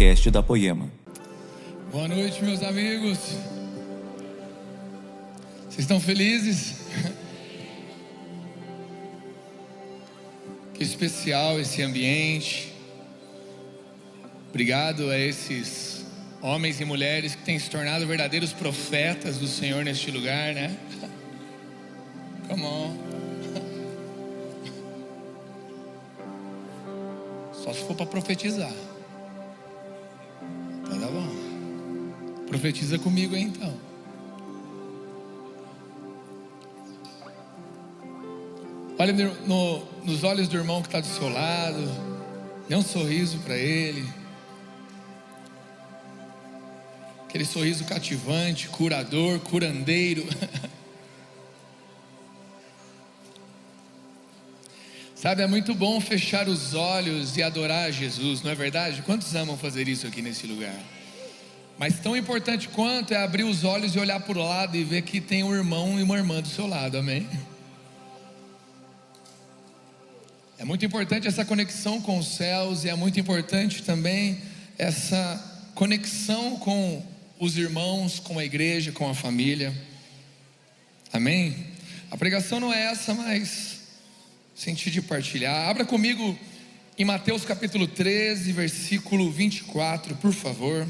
podcast da Poema. Boa noite, meus amigos. Vocês estão felizes? Que especial esse ambiente. Obrigado a esses homens e mulheres que têm se tornado verdadeiros profetas do Senhor neste lugar, né? Come on. Só se for para profetizar. Tá, tá bom. Profetiza comigo aí então. Olha no, nos olhos do irmão que está do seu lado. Dê um sorriso para ele. Aquele sorriso cativante, curador, curandeiro. Sabe, é muito bom fechar os olhos e adorar a Jesus, não é verdade? Quantos amam fazer isso aqui nesse lugar? Mas tão importante quanto é abrir os olhos e olhar para o lado e ver que tem um irmão e uma irmã do seu lado, amém? É muito importante essa conexão com os céus e é muito importante também essa conexão com os irmãos, com a igreja, com a família. Amém? A pregação não é essa, mas senti de partilhar. Abra comigo em Mateus capítulo 13, versículo 24, por favor.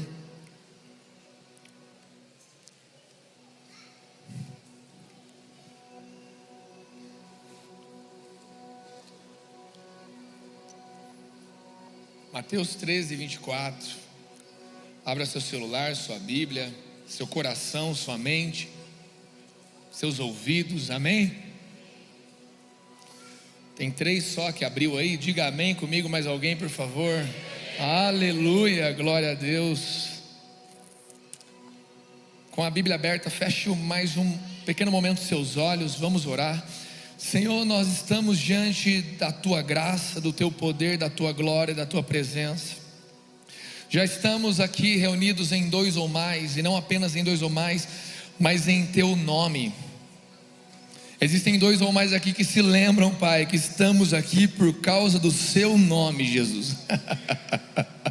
Mateus 13, 24. Abra seu celular, sua Bíblia, seu coração, sua mente, seus ouvidos, amém? Tem três só que abriu aí, diga amém comigo, mais alguém, por favor. Aleluia, glória a Deus. Com a Bíblia aberta, feche mais um pequeno momento seus olhos, vamos orar. Senhor, nós estamos diante da tua graça, do teu poder, da tua glória, da tua presença. Já estamos aqui reunidos em dois ou mais, e não apenas em dois ou mais, mas em teu nome. Existem dois ou mais aqui que se lembram, Pai, que estamos aqui por causa do seu nome, Jesus.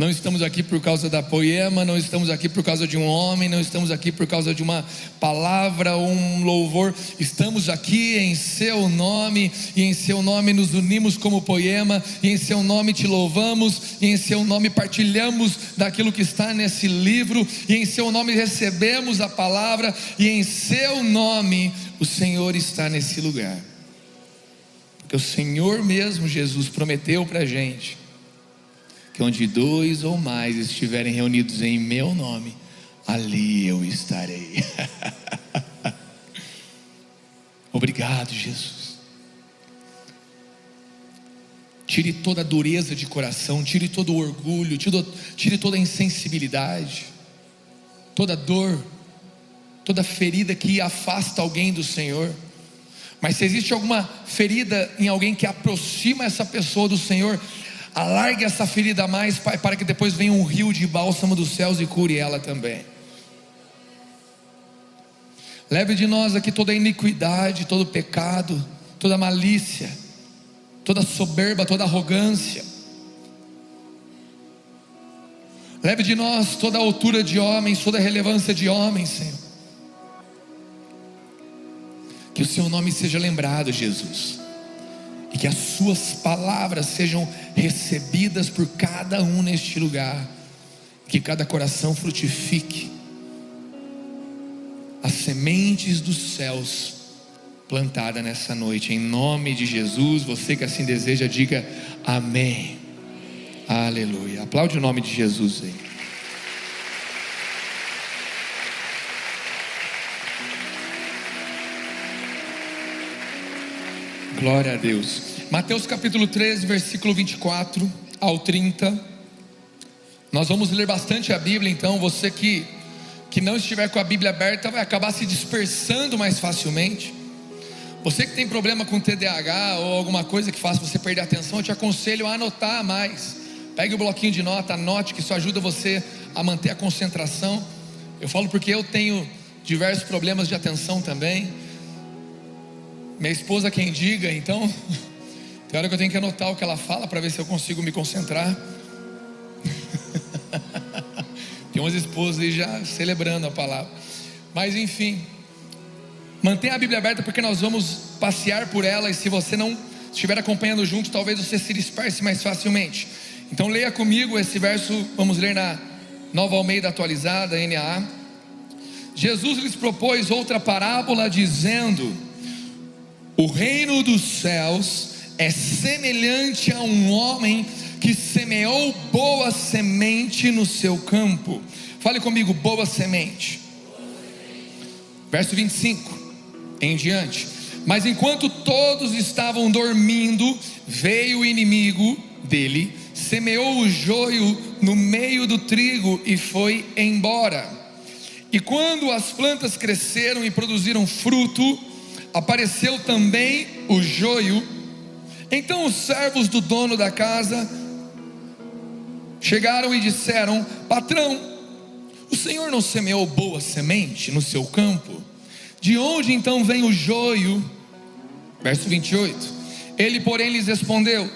Não estamos aqui por causa da poema, não estamos aqui por causa de um homem, não estamos aqui por causa de uma palavra ou um louvor. Estamos aqui em seu nome e em seu nome nos unimos como poema, e em seu nome te louvamos, e em seu nome partilhamos daquilo que está nesse livro, e em seu nome recebemos a palavra, e em seu nome o Senhor está nesse lugar. Porque o Senhor mesmo, Jesus, prometeu para a gente que onde dois ou mais estiverem reunidos em meu nome, ali eu estarei. Obrigado, Jesus. Tire toda a dureza de coração, tire todo o orgulho, tire, toda a insensibilidade, toda dor, toda ferida que afasta alguém do Senhor. Mas se existe alguma ferida em alguém que aproxima essa pessoa do Senhor, Alargue essa ferida mais, Pai, para que depois venha um rio de bálsamo dos céus e cure ela também. Leve de nós aqui toda iniquidade, todo pecado, toda malícia, toda soberba, toda arrogância. Leve de nós toda a altura de homens, toda a relevância de homens, Senhor. Que o Seu nome seja lembrado, Jesus e que as suas palavras sejam recebidas por cada um neste lugar, que cada coração frutifique as sementes dos céus plantada nessa noite, em nome de Jesus. Você que assim deseja, diga amém. Aleluia. Aplaude o nome de Jesus aí. Glória a Deus. Mateus capítulo 13, versículo 24 ao 30. Nós vamos ler bastante a Bíblia, então você que que não estiver com a Bíblia aberta vai acabar se dispersando mais facilmente. Você que tem problema com TDAH ou alguma coisa que faça você perder a atenção, eu te aconselho a anotar mais. Pegue o bloquinho de nota, anote que isso ajuda você a manter a concentração. Eu falo porque eu tenho diversos problemas de atenção também. Minha esposa quem diga, então tem hora que eu tenho que anotar o que ela fala para ver se eu consigo me concentrar. Tem umas esposas aí já celebrando a palavra. Mas enfim, mantenha a Bíblia aberta porque nós vamos passear por ela e se você não estiver acompanhando junto, talvez você se disperse mais facilmente. Então leia comigo esse verso, vamos ler na Nova Almeida atualizada, NAA. Jesus lhes propôs outra parábola dizendo: O reino dos céus é semelhante a um homem que semeou boa semente no seu campo. Fale comigo, boa semente. Verso 25 em diante. Mas enquanto todos estavam dormindo, veio o inimigo dele, semeou o joio no meio do trigo e foi embora. E quando as plantas cresceram e produziram fruto, apareceu também o joio. Então os servos do dono da casa chegaram e disseram: Patrão, o senhor não semeou boa semente no seu campo? De onde então vem o joio? Verso 28. Ele, porém, lhes respondeu: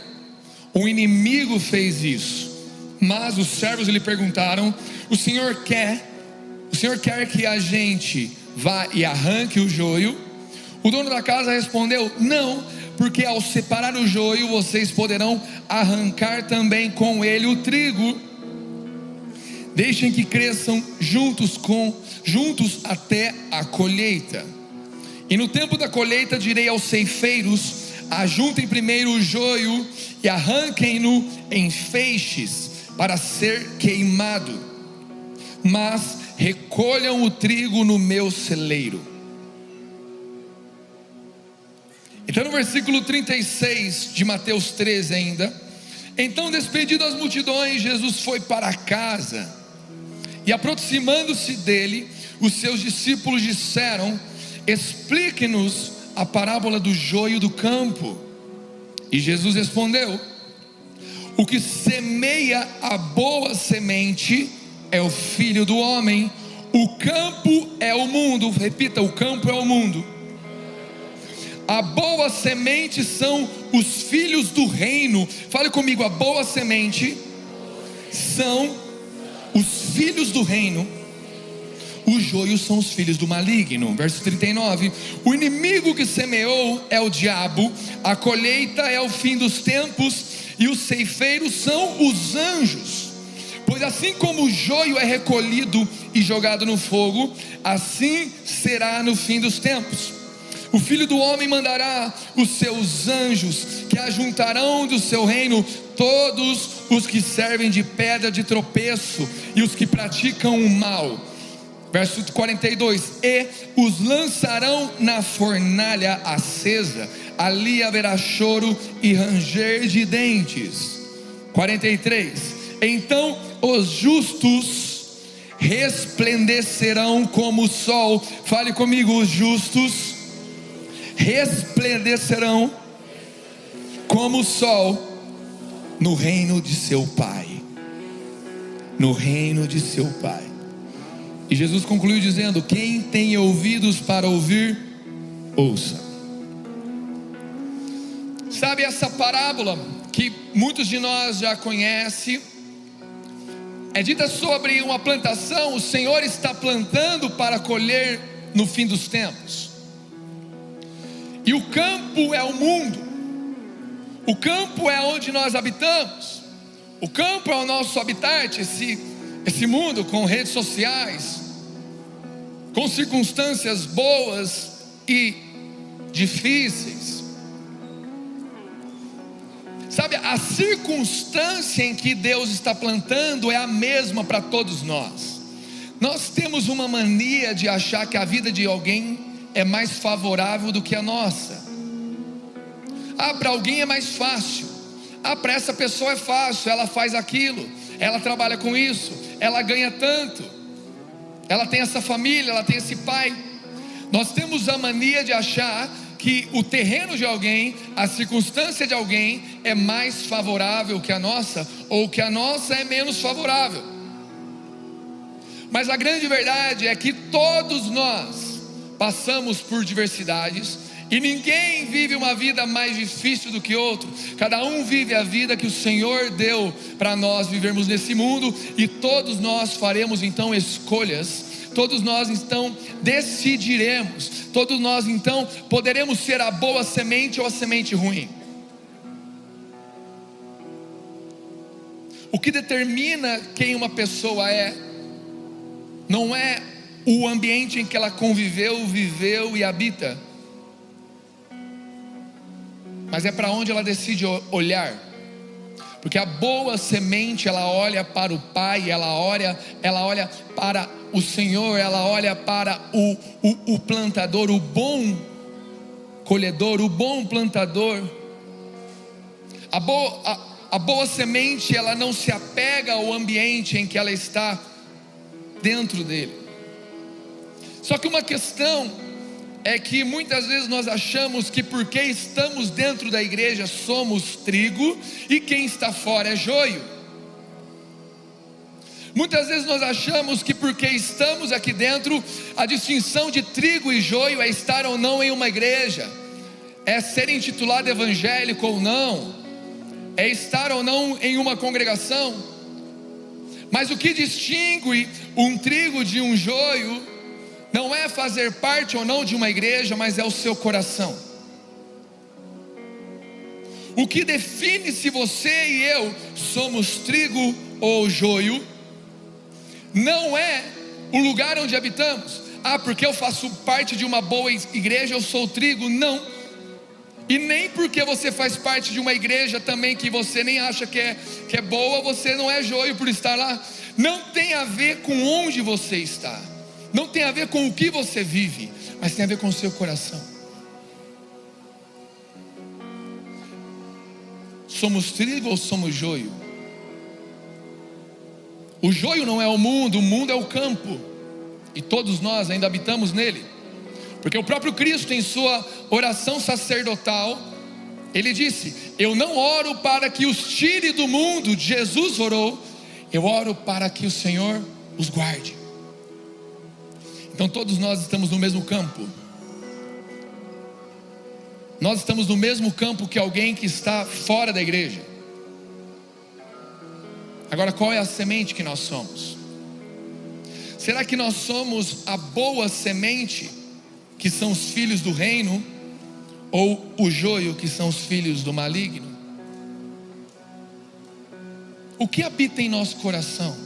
O inimigo fez isso. Mas os servos lhe perguntaram: O senhor quer? O senhor quer que a gente vá e arranque o joio? O dono da casa respondeu: Não, porque ao separar o joio, vocês poderão arrancar também com ele o trigo. Deixem que cresçam juntos com juntos até a colheita. E no tempo da colheita direi aos ceifeiros: ajuntem primeiro o joio e arranquem-no em feixes para ser queimado. Mas recolham o trigo no meu celeiro. Então, no versículo 36 de Mateus 13, ainda. Então, despedido as multidões, Jesus foi para casa. E aproximando-se dele, os seus discípulos disseram: Explique-nos a parábola do joio do campo. E Jesus respondeu: O que semeia a boa semente é o filho do homem, o campo é o mundo. Repita: o campo é o mundo. A boa semente são os filhos do reino. Fale comigo, a boa semente são os filhos do reino. Os joios são os filhos do maligno. Verso 39. O inimigo que semeou é o diabo, a colheita é o fim dos tempos, e os ceifeiros são os anjos. Pois assim como o joio é recolhido e jogado no fogo, assim será no fim dos tempos. O filho do homem mandará os seus anjos, que ajuntarão do seu reino todos os que servem de pedra de tropeço e os que praticam o mal. Verso 42: E os lançarão na fornalha acesa, ali haverá choro e ranger de dentes. 43: Então os justos resplandecerão como o sol. Fale comigo, os justos resplandecerão como o sol no reino de seu Pai. No reino de seu Pai. E Jesus concluiu dizendo: Quem tem ouvidos para ouvir, ouça. Sabe essa parábola que muitos de nós já conhecem? É dita sobre uma plantação, o Senhor está plantando para colher no fim dos tempos. E o campo é o mundo. O campo é onde nós habitamos. O campo é o nosso habitat, esse, esse mundo com redes sociais, com circunstâncias boas e difíceis. Sabe, a circunstância em que Deus está plantando é a mesma para todos nós. Nós temos uma mania de achar que a vida de alguém é mais favorável do que a nossa. Ah, para alguém é mais fácil. Ah, para essa pessoa é fácil, ela faz aquilo, ela trabalha com isso, ela ganha tanto, ela tem essa família, ela tem esse pai. Nós temos a mania de achar que o terreno de alguém, a circunstância de alguém é mais favorável que a nossa, ou que a nossa é menos favorável. Mas a grande verdade é que todos nós, passamos por diversidades E ninguém vive uma vida mais difícil do que outro. Cada um vive a vida que o Senhor deu para nós vivermos nesse mundo e todos nós faremos então escolhas. Todos nós então decidiremos. Todos nós então poderemos ser a boa semente ou a semente ruim. O que determina quem uma pessoa é não é o ambiente em que ela conviveu, viveu e habita mas é para onde ela decide olhar. Porque a boa semente, ela olha para o Pai, ela olha, ela olha para o Senhor, ela olha para o, o, o plantador, o bom colhedor, o bom plantador. A boa, a, a boa semente, ela não se apega ao ambiente em que ela está dentro dele. Só que uma questão é que muitas vezes nós achamos que porque estamos dentro da igreja somos trigo e quem está fora é joio. Muitas vezes nós achamos que porque estamos aqui dentro, a distinção de trigo e joio é estar ou não em uma igreja, é ser intitulado evangélico ou não, é estar ou não em uma congregação. Mas o que distingue um trigo de um joio não é fazer parte ou não de uma igreja, mas é o seu coração. O que define se você e eu somos trigo ou joio, não é o lugar onde habitamos. Ah, porque eu faço parte de uma boa igreja, eu sou trigo. Não. E nem porque você faz parte de uma igreja também que você nem acha que é, que é boa, você não é joio por estar lá. Não tem a ver com onde você está não tem a ver com o que você vive, mas tem a ver com o seu coração. Somos trigo ou somos joio? O joio não é o mundo, o mundo é o campo, e todos nós ainda habitamos nele, porque o próprio Cristo, em sua oração sacerdotal, ele disse: Eu não oro para que os tire do mundo, Jesus orou, eu oro para que o Senhor os guarde. Então todos nós estamos no mesmo campo. Nós estamos no mesmo campo que alguém que está fora da igreja. Agora, qual é a semente que nós somos? Será que nós somos a boa semente, que são os filhos do reino, ou o joio, que são os filhos do maligno? O que habita em nosso coração?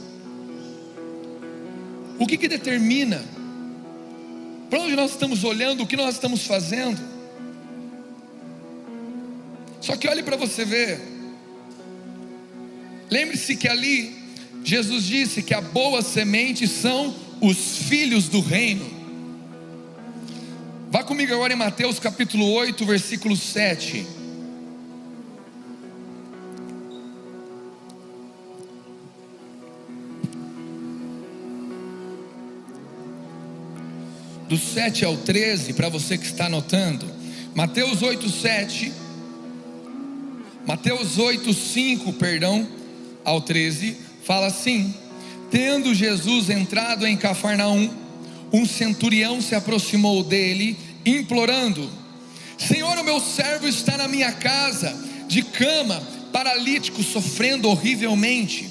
O que, que determina para onde nós estamos olhando, o que nós estamos fazendo. Só que olhe para você ver. Lembre-se que ali Jesus disse que a boa semente são os filhos do reino. Vá comigo agora em Mateus capítulo 8, versículo 7. Do 7 ao 13, para você que está anotando. Mateus 8, 7. Mateus 8, 5, perdão, ao 13, fala assim: Tendo Jesus entrado em Cafarnaum, um centurião se aproximou dele, implorando: Senhor, o meu servo está na minha casa, de cama, paralítico, sofrendo horrivelmente.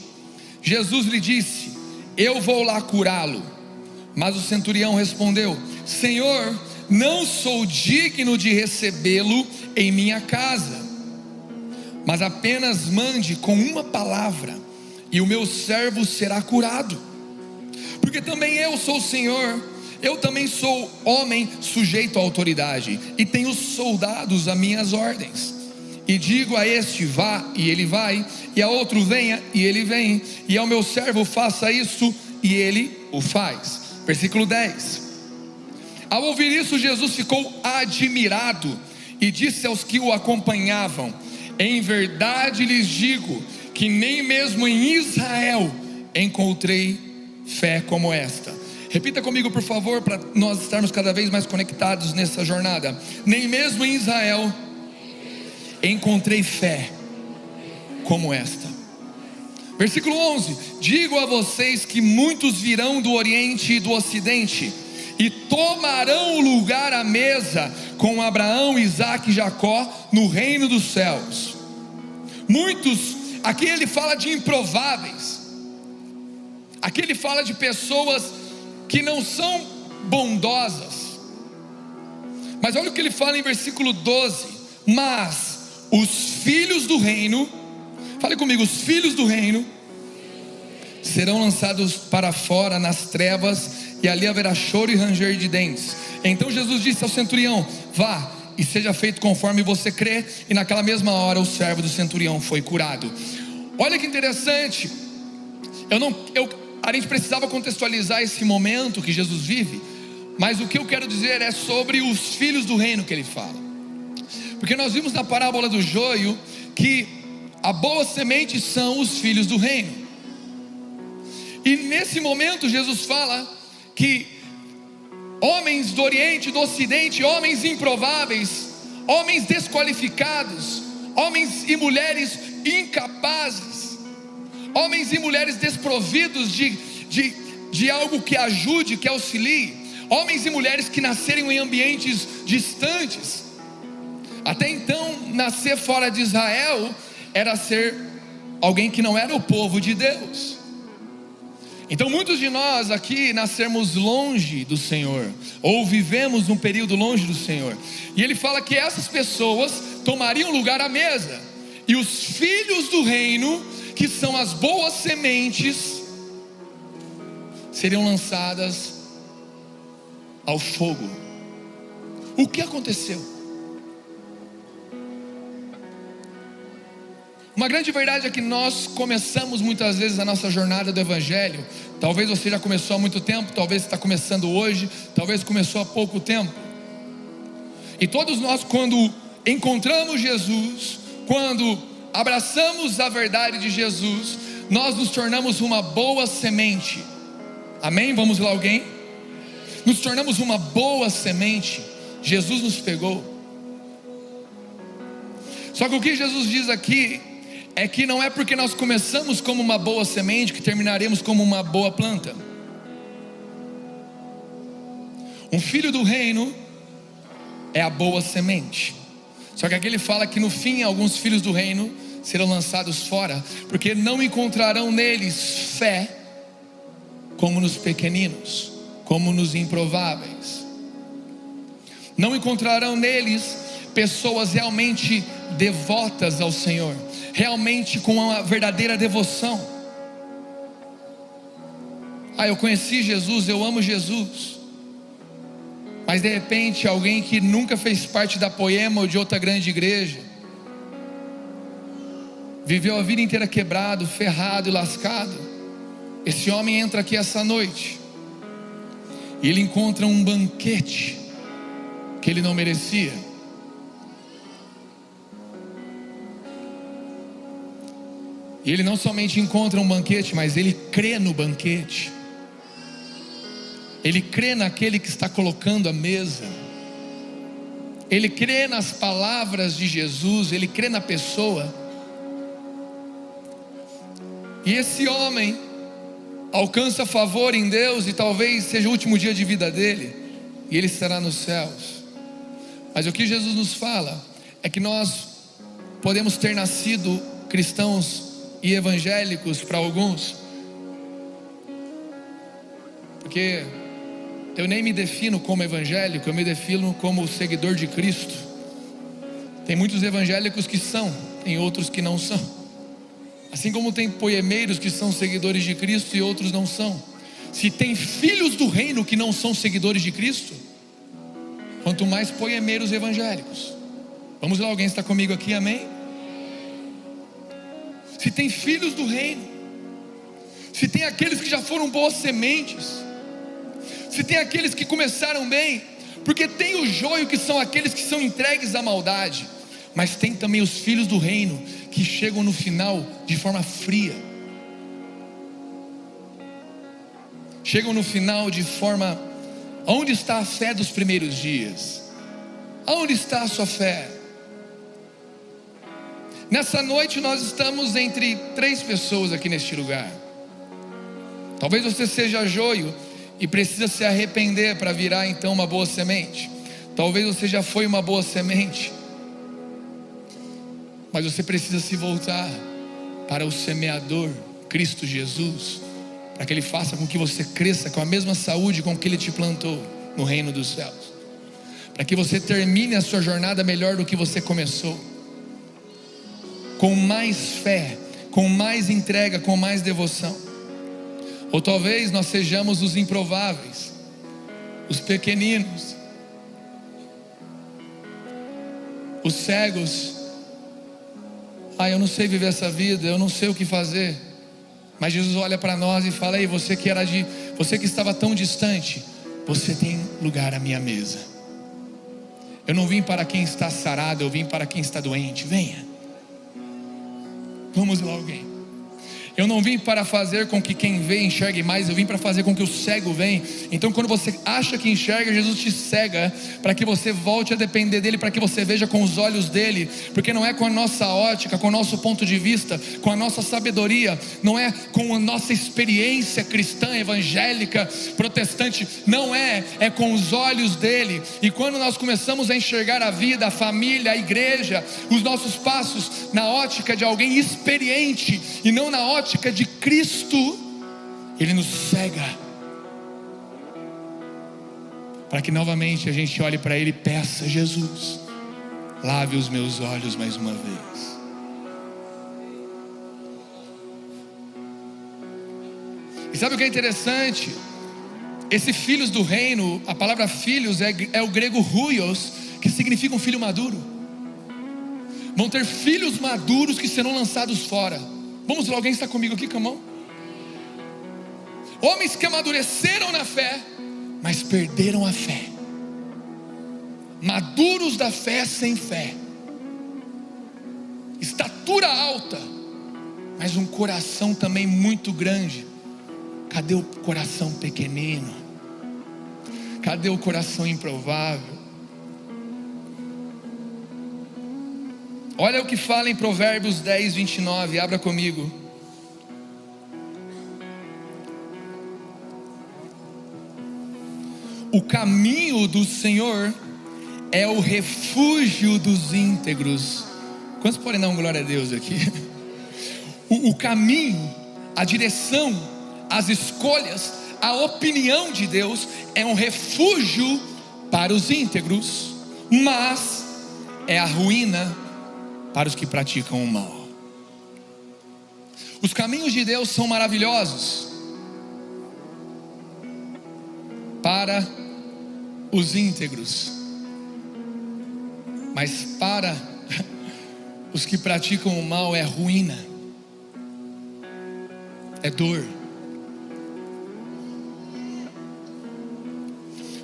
Jesus lhe disse: Eu vou lá curá-lo. Mas o centurião respondeu: Senhor, não sou digno de recebê-lo em minha casa, mas apenas mande com uma palavra, e o meu servo será curado. Porque também eu sou o Senhor, eu também sou homem sujeito à autoridade, e tenho soldados a minhas ordens. E digo a este vá, e ele vai, e a outro venha, e ele vem, e ao meu servo faça isso, e ele o faz. Versículo 10. Ao ouvir isso, Jesus ficou admirado e disse aos que o acompanhavam: Em verdade lhes digo que nem mesmo em Israel encontrei fé como esta. Repita comigo, por favor, para nós estarmos cada vez mais conectados nessa jornada. Nem mesmo em Israel encontrei fé como esta. Versículo 11: Digo a vocês que muitos virão do Oriente e do Ocidente e tomarão lugar à mesa com Abraão, Isaac e Jacó no reino dos céus. Muitos, aqui ele fala de improváveis, aqui ele fala de pessoas que não são bondosas, mas olha o que ele fala em versículo 12: Mas os filhos do reino, fale comigo, os filhos do reino, serão lançados para fora nas trevas, e ali haverá choro e ranger de dentes. Então Jesus disse ao centurião: Vá e seja feito conforme você crê, e naquela mesma hora o servo do centurião foi curado. Olha que interessante, eu não, eu, a gente precisava contextualizar esse momento que Jesus vive, mas o que eu quero dizer é sobre os filhos do reino que ele fala, porque nós vimos na parábola do joio que a boa semente são os filhos do reino. E nesse momento Jesus fala que homens do Oriente, do Ocidente, homens improváveis, homens desqualificados, homens e mulheres incapazes, homens e mulheres desprovidos de, de, de algo que ajude, que auxilie, homens e mulheres que nasceram em ambientes distantes. Até então, nascer fora de Israel era ser alguém que não era o povo de Deus. Então, muitos de nós aqui nascemos longe do Senhor, ou vivemos um período longe do Senhor, e Ele fala que essas pessoas tomariam lugar à mesa, e os filhos do reino, que são as boas sementes, seriam lançadas ao fogo. O que aconteceu? Uma grande verdade é que nós começamos muitas vezes a nossa jornada do Evangelho. Talvez você já começou há muito tempo, talvez está começando hoje, talvez começou há pouco tempo. E todos nós, quando encontramos Jesus, quando abraçamos a verdade de Jesus, nós nos tornamos uma boa semente. Amém? Vamos lá, alguém? Nos tornamos uma boa semente. Jesus nos pegou. Só que o que Jesus diz aqui é que não é porque nós começamos como uma boa semente que terminaremos como uma boa planta. Um filho do reino é a boa semente. Só que aqui ele fala que no fim alguns filhos do reino serão lançados fora, porque não encontrarão neles fé como nos pequeninos, como nos improváveis. Não encontrarão neles pessoas realmente devotas ao Senhor realmente com uma verdadeira devoção. Ah, eu conheci Jesus, eu amo Jesus. Mas de repente, alguém que nunca fez parte da Poema ou de outra grande igreja, viveu a vida inteira quebrado, ferrado e lascado. Esse homem entra aqui essa noite e ele encontra um banquete que ele não merecia. E ele não somente encontra um banquete, mas ele crê no banquete. Ele crê naquele que está colocando a mesa. Ele crê nas palavras de Jesus, ele crê na pessoa. E esse homem alcança favor em Deus e talvez seja o último dia de vida dele, e ele estará nos céus. Mas o que Jesus nos fala é que nós podemos ter nascido cristãos e evangélicos para alguns, porque eu nem me defino como evangélico, eu me defino como seguidor de Cristo. Tem muitos evangélicos que são, tem outros que não são. Assim como tem poemeiros que são seguidores de Cristo e outros não são. Se tem filhos do reino que não são seguidores de Cristo, quanto mais poemeiros evangélicos. Vamos lá, alguém está comigo aqui, amém? Se tem filhos do reino, se tem aqueles que já foram boas sementes, se tem aqueles que começaram bem, porque tem o joio que são aqueles que são entregues à maldade, mas tem também os filhos do reino que chegam no final de forma fria. Chegam no final de forma Onde está a fé dos primeiros dias? Onde está a sua fé? Nessa noite nós estamos entre três pessoas aqui neste lugar. Talvez você seja joio e precisa se arrepender para virar então uma boa semente. Talvez você já foi uma boa semente, mas você precisa se voltar para o semeador, Cristo Jesus, para que Ele faça com que você cresça com a mesma saúde com que Ele te plantou no reino dos céus, para que você termine a sua jornada melhor do que você começou, com mais fé, com mais entrega, com mais devoção. Ou talvez nós sejamos os improváveis, os pequeninos, os cegos. Ah, eu não sei viver essa vida, eu não sei o que fazer. Mas Jesus olha para nós e fala: "Ei, você que era de, você que estava tão distante, você tem lugar à minha mesa. Eu não vim para quem está sarado, eu vim para quem está doente. Venha. Vamos lá, alguém. Eu não vim para fazer com que quem vê enxergue mais, eu vim para fazer com que o cego venha. Então, quando você acha que enxerga, Jesus te cega para que você volte a depender dele, para que você veja com os olhos dele, porque não é com a nossa ótica, com o nosso ponto de vista, com a nossa sabedoria, não é com a nossa experiência cristã, evangélica, protestante, não é, é com os olhos dele. E quando nós começamos a enxergar a vida, a família, a igreja, os nossos passos na ótica de alguém experiente e não na ótica ótica de Cristo, Ele nos cega. Para que novamente a gente olhe para Ele e peça: Jesus, lave os meus olhos mais uma vez. E sabe o que é interessante? Esse filhos do reino, a palavra filhos é, é o grego ruios, que significa um filho maduro. Vão ter filhos maduros que serão lançados fora. Vamos lá, alguém está comigo aqui com a mão? Homens que amadureceram na fé, mas perderam a fé. Maduros da fé sem fé. Estatura alta, mas um coração também muito grande. Cadê o coração pequenino? Cadê o coração improvável? Olha o que fala em Provérbios 10, 29, abra comigo. O caminho do Senhor é o refúgio dos íntegros. Quantos podem dar um glória a Deus aqui? O, o caminho, a direção, as escolhas, a opinião de Deus é um refúgio para os íntegros, mas é a ruína para os que praticam o mal. Os caminhos de Deus são maravilhosos para os íntegros, mas para os que praticam o mal é ruína, é dor.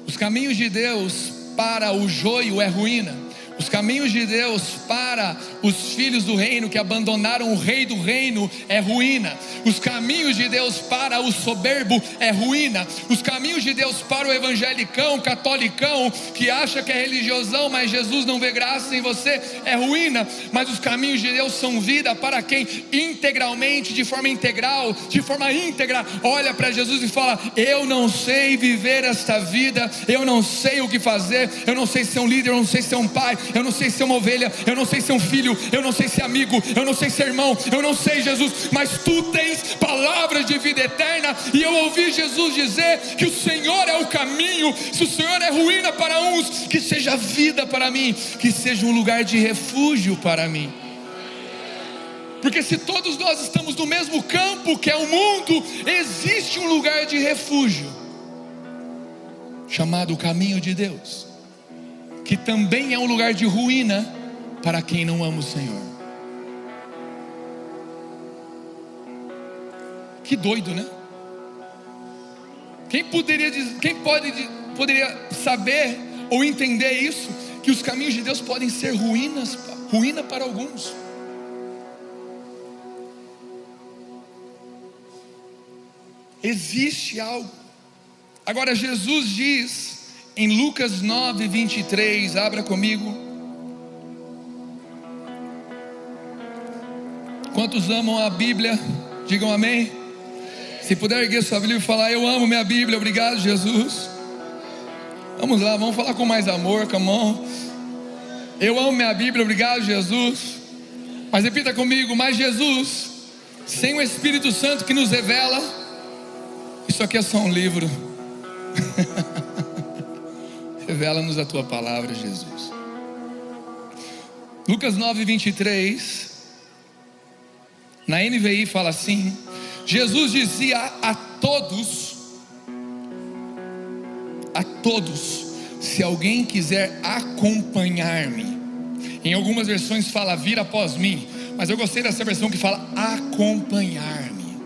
Os caminhos de Deus para o joio é ruína. Os caminhos de Deus para os filhos do reino que abandonaram o rei do reino é ruína. Os caminhos de Deus para o soberbo é ruína. Os caminhos de Deus para o evangelicão, catolicão, que acha que é religiosão, mas Jesus não vê graça em você, é ruína. Mas os caminhos de Deus são vida para quem integralmente, de forma integral, de forma íntegra, olha para Jesus e fala: Eu não sei viver esta vida, eu não sei o que fazer, eu não sei ser um líder, eu não sei ser um pai, eu não sei ser uma ovelha, eu não sei ser um filho, eu não sei ser amigo, eu não sei ser irmão, eu não sei, Jesus, mas tu tens palavras de vida eterna, e eu ouvi Jesus dizer que o Senhor é o caminho, se o Senhor é ruína para uns, que seja vida para mim, que seja um lugar de refúgio para mim. Porque se todos nós estamos no mesmo campo que é o mundo, existe um lugar de refúgio, chamado caminho de Deus que também é um lugar de ruína para quem não ama o Senhor. Que doido, né? Quem poderia quem pode poderia saber ou entender isso que os caminhos de Deus podem ser ruínas, ruína para alguns. Existe algo. Agora Jesus diz em Lucas 9, 23, abra comigo. Quantos amam a Bíblia? Digam amém. Se puder erguer sua Bíblia e falar, eu amo minha Bíblia, obrigado Jesus. Vamos lá, vamos falar com mais amor, come on. Eu amo minha Bíblia, obrigado Jesus. Mas repita comigo, mas Jesus, sem o Espírito Santo que nos revela, isso aqui é só um livro. Revela-nos a tua palavra, Jesus. Lucas 9, 23. Na NVI fala assim: Jesus dizia a todos, a todos, se alguém quiser acompanhar-me, em algumas versões fala vir após mim, mas eu gostei dessa versão que fala acompanhar-me.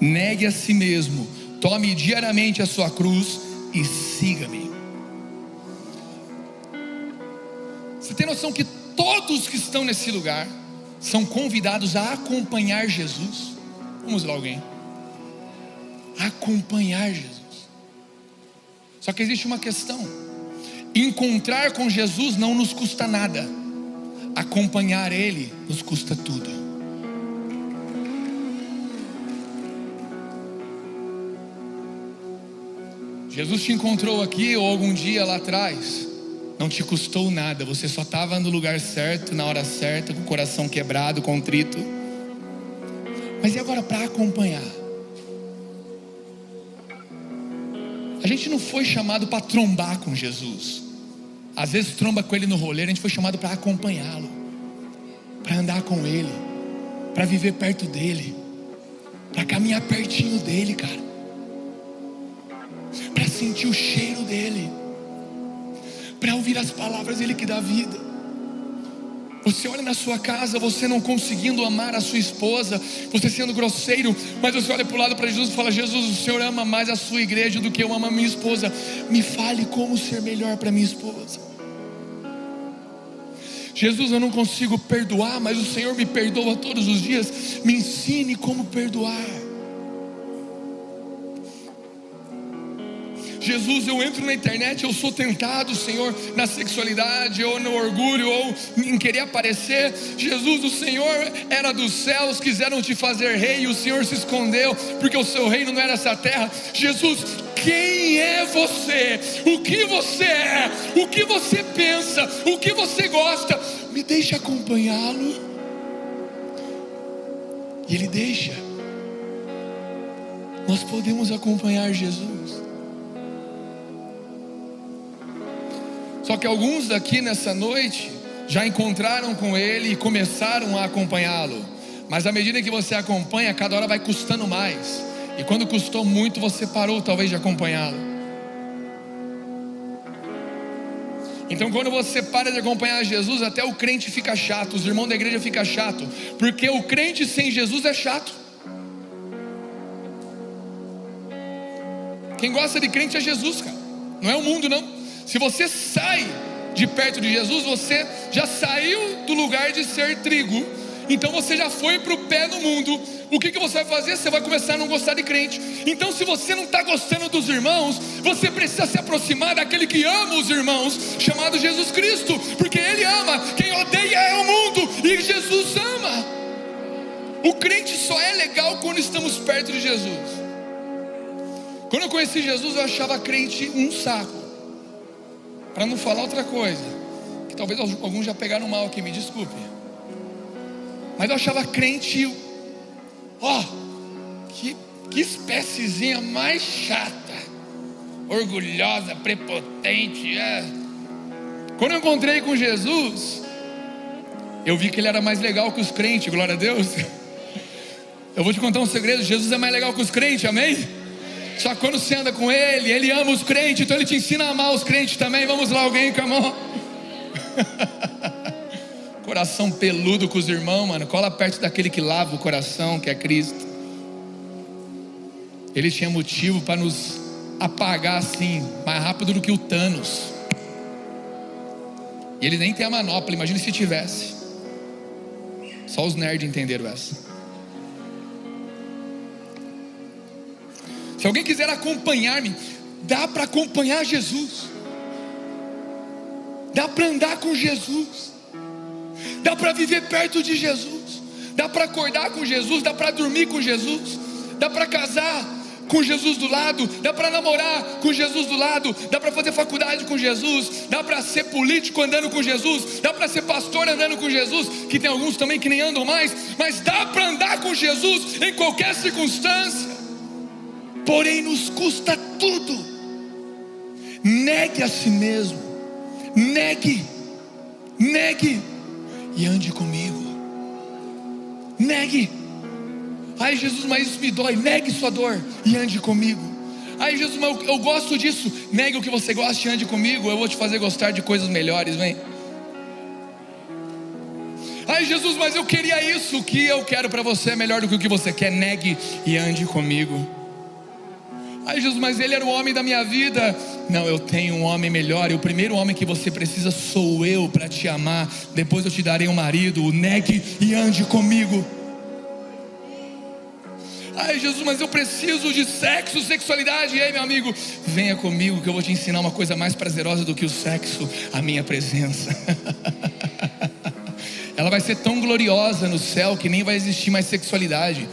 Negue a si mesmo, tome diariamente a sua cruz e siga-me. Você tem noção que todos que estão nesse lugar são convidados a acompanhar Jesus? Vamos lá, alguém. Acompanhar Jesus. Só que existe uma questão: encontrar com Jesus não nos custa nada, acompanhar Ele nos custa tudo. Jesus te encontrou aqui ou algum dia lá atrás, não te custou nada, você só estava no lugar certo, na hora certa, com o coração quebrado, contrito. Mas e agora para acompanhar? A gente não foi chamado para trombar com Jesus. Às vezes tromba com ele no rolê, a gente foi chamado para acompanhá-lo, para andar com ele, para viver perto dele, para caminhar pertinho dele, cara, para sentir o cheiro dele, para ouvir as palavras dele que dá vida. Você olha na sua casa, você não conseguindo amar a sua esposa, você sendo grosseiro, mas você olha para o lado para Jesus e fala: Jesus, o Senhor ama mais a sua igreja do que eu amo a minha esposa. Me fale como ser melhor para minha esposa. Jesus, eu não consigo perdoar, mas o Senhor me perdoa todos os dias. Me ensine como perdoar. Jesus, eu entro na internet, eu sou tentado, Senhor, na sexualidade, ou no orgulho, ou em querer aparecer. Jesus, o Senhor era dos céus, quiseram te fazer rei, e o Senhor se escondeu, porque o seu reino não era essa terra. Jesus, quem é você? O que você é? O que você pensa? O que você gosta? Me deixe acompanhá-lo. E Ele deixa. Nós podemos acompanhar Jesus. Só que alguns daqui nessa noite já encontraram com Ele e começaram a acompanhá-lo. Mas à medida que você acompanha, cada hora vai custando mais. E quando custou muito, você parou talvez de acompanhá-lo. Então, quando você para de acompanhar Jesus, até o crente fica chato, os irmãos da igreja ficam chato, porque o crente sem Jesus é chato. Quem gosta de crente é Jesus, cara. Não é o mundo, não. Se você sai de perto de Jesus, você já saiu do lugar de ser trigo. Então você já foi para o pé no mundo. O que, que você vai fazer? Você vai começar a não gostar de crente. Então, se você não está gostando dos irmãos, você precisa se aproximar daquele que ama os irmãos, chamado Jesus Cristo, porque Ele ama. Quem odeia é o mundo e Jesus ama. O crente só é legal quando estamos perto de Jesus. Quando eu conheci Jesus, eu achava crente um saco. Para não falar outra coisa, que talvez alguns já pegaram mal aqui, me desculpe. Mas eu achava crente, ó, oh, que, que espéciezinha mais chata, orgulhosa, prepotente. É. Quando eu encontrei com Jesus, eu vi que ele era mais legal que os crentes, glória a Deus. Eu vou te contar um segredo: Jesus é mais legal que os crentes, amém? Só que quando você anda com Ele, Ele ama os crentes, então Ele te ensina a amar os crentes também. Vamos lá, alguém, come on. coração peludo com os irmãos, mano. Cola perto daquele que lava o coração, que é Cristo. Ele tinha motivo para nos apagar assim, mais rápido do que o Thanos. E ele nem tem a manopla, imagine se tivesse. Só os nerds entenderam essa. Se alguém quiser acompanhar-me, dá para acompanhar Jesus, dá para andar com Jesus, dá para viver perto de Jesus, dá para acordar com Jesus, dá para dormir com Jesus, dá para casar com Jesus do lado, dá para namorar com Jesus do lado, dá para fazer faculdade com Jesus, dá para ser político andando com Jesus, dá para ser pastor andando com Jesus, que tem alguns também que nem andam mais, mas dá para andar com Jesus em qualquer circunstância. Porém nos custa tudo. Negue a si mesmo. Negue. Negue e ande comigo. Negue. Ai, Jesus, mas isso me dói. Negue sua dor e ande comigo. Ai, Jesus, mas eu, eu gosto disso. Negue o que você gosta e ande comigo. Eu vou te fazer gostar de coisas melhores, vem. Ai, Jesus, mas eu queria isso. O que eu quero para você é melhor do que o que você quer. Negue e ande comigo. Ai, Jesus, mas ele era o homem da minha vida. Não, eu tenho um homem melhor. E o primeiro homem que você precisa sou eu para te amar. Depois eu te darei um marido. Negue e ande comigo. Ai, Jesus, mas eu preciso de sexo, sexualidade. E aí, meu amigo, venha comigo que eu vou te ensinar uma coisa mais prazerosa do que o sexo, a minha presença. Ela vai ser tão gloriosa no céu que nem vai existir mais sexualidade.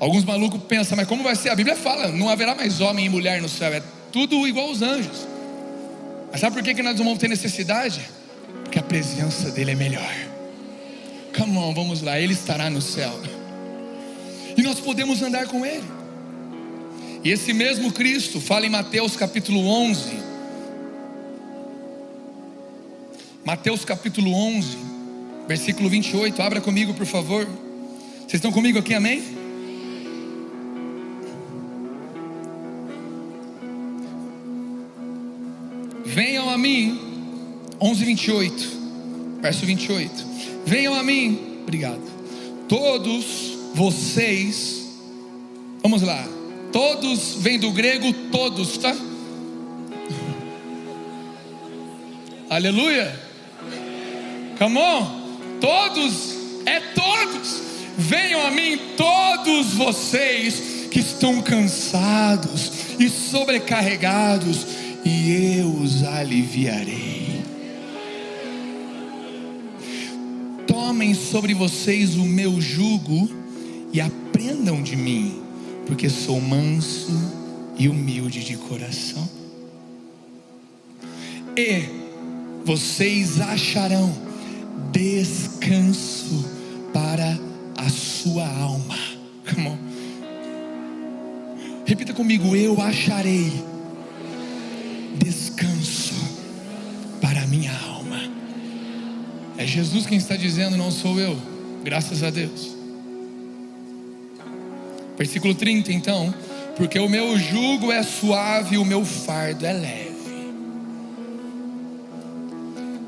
Alguns malucos pensam, mas como vai ser? A Bíblia fala: não haverá mais homem e mulher no céu, é tudo igual aos anjos. Mas sabe por que, que nós vamos ter necessidade? Porque a presença dele é melhor. Come on, vamos lá, ele estará no céu e nós podemos andar com Ele. E esse mesmo Cristo fala em Mateus capítulo 11. Mateus capítulo 11, versículo 28. Abra comigo, por favor. Vocês estão comigo aqui, amém? Venham a mim, 11, 28, verso 28. Venham a mim, obrigado. Todos vocês, vamos lá, todos vem do grego todos, tá? Aleluia, come on, todos, é todos, venham a mim todos vocês que estão cansados e sobrecarregados, e eu os aliviarei. Tomem sobre vocês o meu jugo e aprendam de mim, porque sou manso e humilde de coração. E vocês acharão descanso para a sua alma. Come on. Repita comigo: eu acharei Jesus quem está dizendo, não sou eu. Graças a Deus. Versículo 30, então, porque o meu jugo é suave e o meu fardo é leve.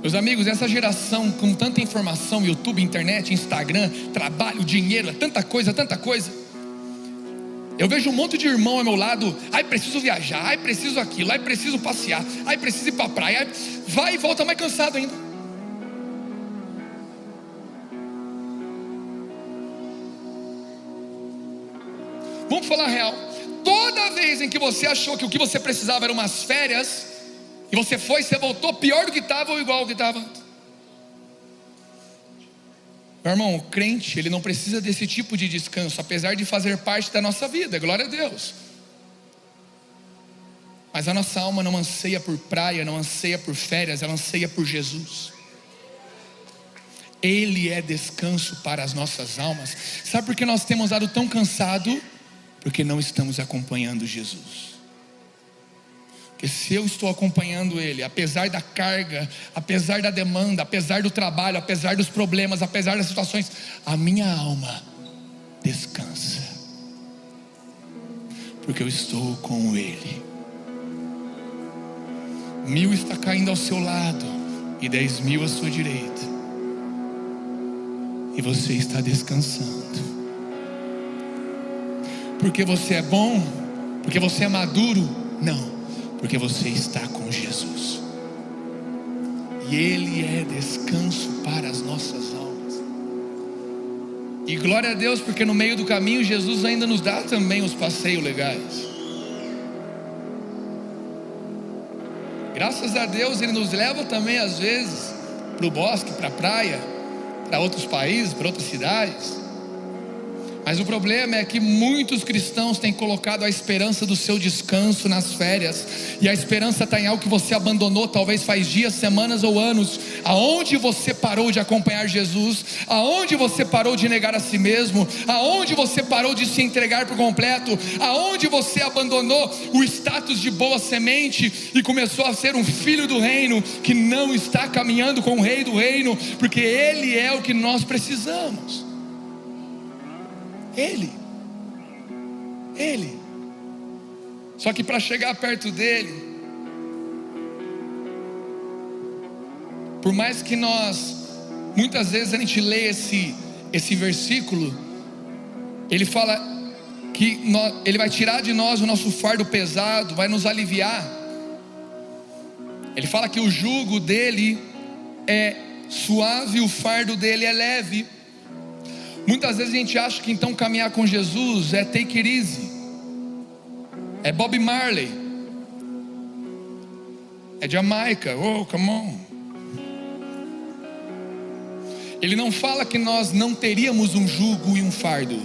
Meus amigos, essa geração com tanta informação, YouTube, internet, Instagram, trabalho, dinheiro, é tanta coisa, tanta coisa. Eu vejo um monte de irmão ao meu lado, ai preciso viajar, ai preciso aquilo, ai preciso passear, ai preciso ir para a praia, ai, vai e volta mais cansado ainda. Vamos falar real. Toda vez em que você achou que o que você precisava eram umas férias, e você foi, você voltou pior do que estava ou igual ao que estava. Meu irmão, o crente, ele não precisa desse tipo de descanso, apesar de fazer parte da nossa vida, glória a Deus. Mas a nossa alma não anseia por praia, não anseia por férias, ela anseia por Jesus. Ele é descanso para as nossas almas. Sabe por que nós temos dado tão cansado? Porque não estamos acompanhando Jesus. Porque se eu estou acompanhando Ele, apesar da carga, apesar da demanda, apesar do trabalho, apesar dos problemas, apesar das situações, a minha alma descansa, porque eu estou com Ele. Mil está caindo ao seu lado e dez mil à sua direita, e você está descansando porque você é bom, porque você é maduro, não, porque você está com Jesus. E Ele é descanso para as nossas almas. E glória a Deus, porque no meio do caminho Jesus ainda nos dá também os passeios legais. Graças a Deus Ele nos leva também às vezes para o bosque, para a praia, para outros países, para outras cidades. Mas o problema é que muitos cristãos têm colocado a esperança do seu descanso nas férias, e a esperança está em algo que você abandonou, talvez faz dias, semanas ou anos. Aonde você parou de acompanhar Jesus? Aonde você parou de negar a si mesmo? Aonde você parou de se entregar por completo? Aonde você abandonou o status de boa semente e começou a ser um filho do reino que não está caminhando com o rei do reino, porque ele é o que nós precisamos. Ele. Ele. Só que para chegar perto dele, por mais que nós, muitas vezes a gente lê esse, esse versículo, ele fala que nós, ele vai tirar de nós o nosso fardo pesado, vai nos aliviar. Ele fala que o jugo dele é suave, o fardo dele é leve. Muitas vezes a gente acha que então caminhar com Jesus é take it easy, é Bob Marley, é Jamaica, oh, come on. Ele não fala que nós não teríamos um jugo e um fardo,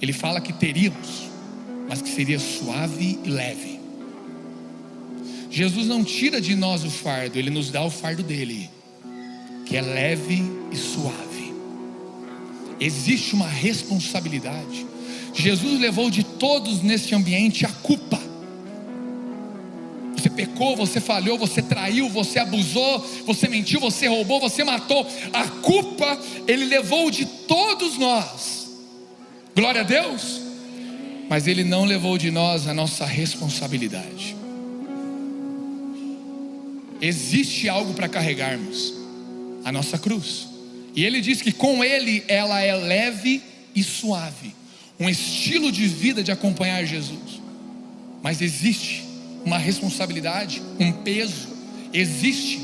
ele fala que teríamos, mas que seria suave e leve. Jesus não tira de nós o fardo, ele nos dá o fardo dele, que é leve e suave existe uma responsabilidade. Jesus levou de todos neste ambiente a culpa. Você pecou, você falhou, você traiu, você abusou, você mentiu, você roubou, você matou. A culpa ele levou de todos nós. Glória a Deus. Mas ele não levou de nós a nossa responsabilidade. Existe algo para carregarmos a nossa cruz. E ele diz que com ele ela é leve e suave, um estilo de vida de acompanhar Jesus. Mas existe uma responsabilidade, um peso, existe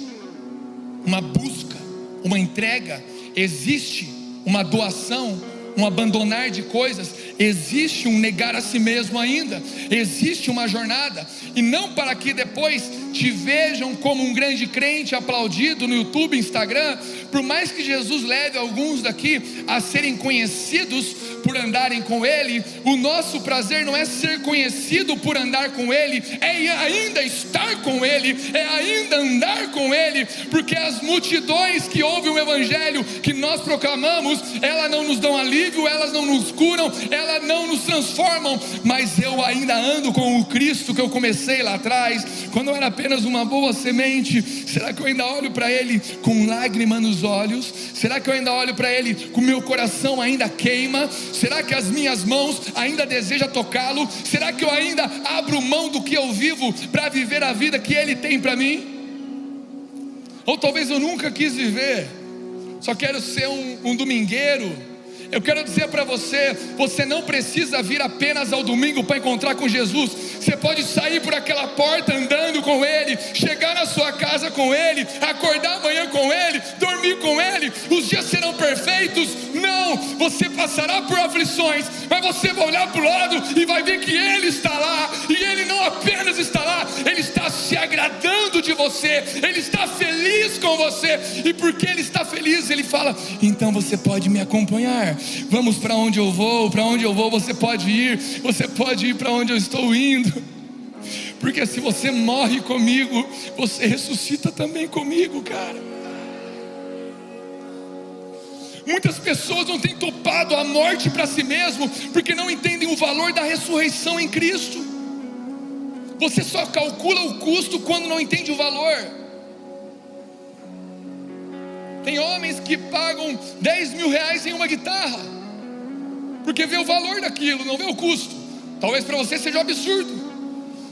uma busca, uma entrega, existe uma doação, um abandonar de coisas, existe um negar a si mesmo ainda, existe uma jornada, e não para que depois te vejam como um grande crente aplaudido no YouTube, Instagram, por mais que Jesus leve alguns daqui a serem conhecidos por andarem com Ele, o nosso prazer não é ser conhecido por andar com Ele, é ainda estar com Ele, é ainda andar com Ele, porque as multidões que ouvem o Evangelho que nós proclamamos, elas não nos dão alívio, elas não nos curam, elas não nos transformam, mas eu ainda ando com o Cristo que eu comecei lá atrás, quando eu era apenas uma boa semente. Será que eu ainda olho para Ele com lágrima nos olhos? Será que eu ainda olho para Ele com meu coração ainda queima? Será que as minhas mãos ainda desejam tocá-lo? Será que eu ainda abro mão do que eu vivo para viver a vida que Ele tem para mim? Ou talvez eu nunca quis viver, só quero ser um, um domingueiro eu quero dizer para você: você não precisa vir apenas ao domingo para encontrar com Jesus. Você pode sair por aquela porta andando com Ele, chegar na sua casa com Ele, acordar amanhã com Ele, dormir com Ele. Os dias serão perfeitos? Não, você passará por aflições, mas você vai olhar para o lado e vai ver que Ele está lá, e Ele não apenas está lá, Ele está se agradando de você, Ele está feliz com você, e porque Ele está feliz, Ele fala: então você pode me acompanhar. Vamos para onde eu vou, para onde eu vou, você pode ir, você pode ir para onde eu estou indo. Porque se você morre comigo, você ressuscita também comigo, cara. Muitas pessoas não têm topado a morte para si mesmo, porque não entendem o valor da ressurreição em Cristo. Você só calcula o custo quando não entende o valor. Tem homens que pagam 10 mil reais em uma guitarra, porque vê o valor daquilo, não vê o custo. Talvez para você seja um absurdo.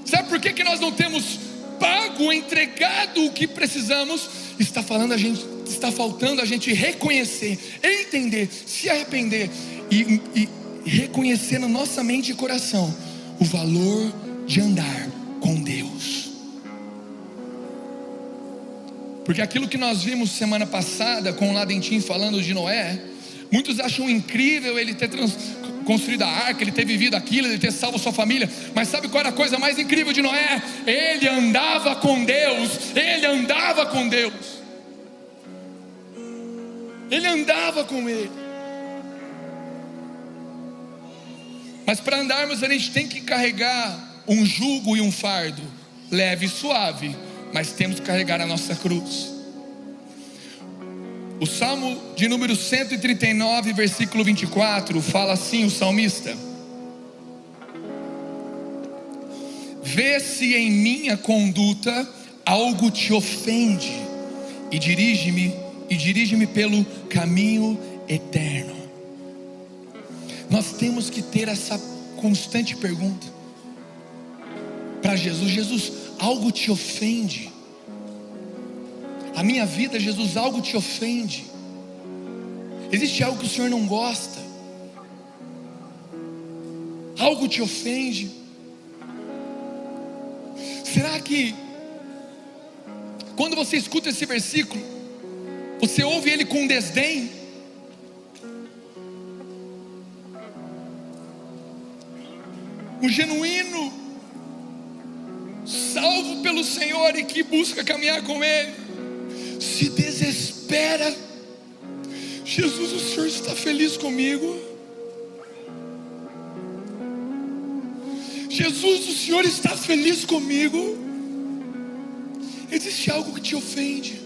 Sabe por que, que nós não temos pago, entregado o que precisamos? Está falando a gente, está faltando a gente reconhecer, entender, se arrepender e, e reconhecer na nossa mente e coração o valor de andar com Deus. Porque aquilo que nós vimos semana passada com o Ladentim falando de Noé, muitos acham incrível ele ter trans, construído a arca, ele ter vivido aquilo, ele ter salvo sua família. Mas sabe qual era a coisa mais incrível de Noé? Ele andava com Deus, ele andava com Deus. Ele andava com ele. Mas para andarmos a gente tem que carregar um jugo e um fardo, leve e suave, mas temos que carregar a nossa cruz. O Salmo de número 139, versículo 24, fala assim: o salmista: Vê se em minha conduta algo te ofende, e dirige-me, e dirige-me pelo caminho eterno. Nós temos que ter essa constante pergunta para Jesus: Jesus, algo te ofende? A minha vida, Jesus, algo te ofende? Existe algo que o Senhor não gosta? Algo te ofende? Será que quando você escuta esse versículo, você ouve ele com desdém? Um genuíno, salvo pelo Senhor e que busca caminhar com Ele, se desespera. Jesus, o Senhor está feliz comigo. Jesus, o Senhor está feliz comigo. Existe algo que te ofende,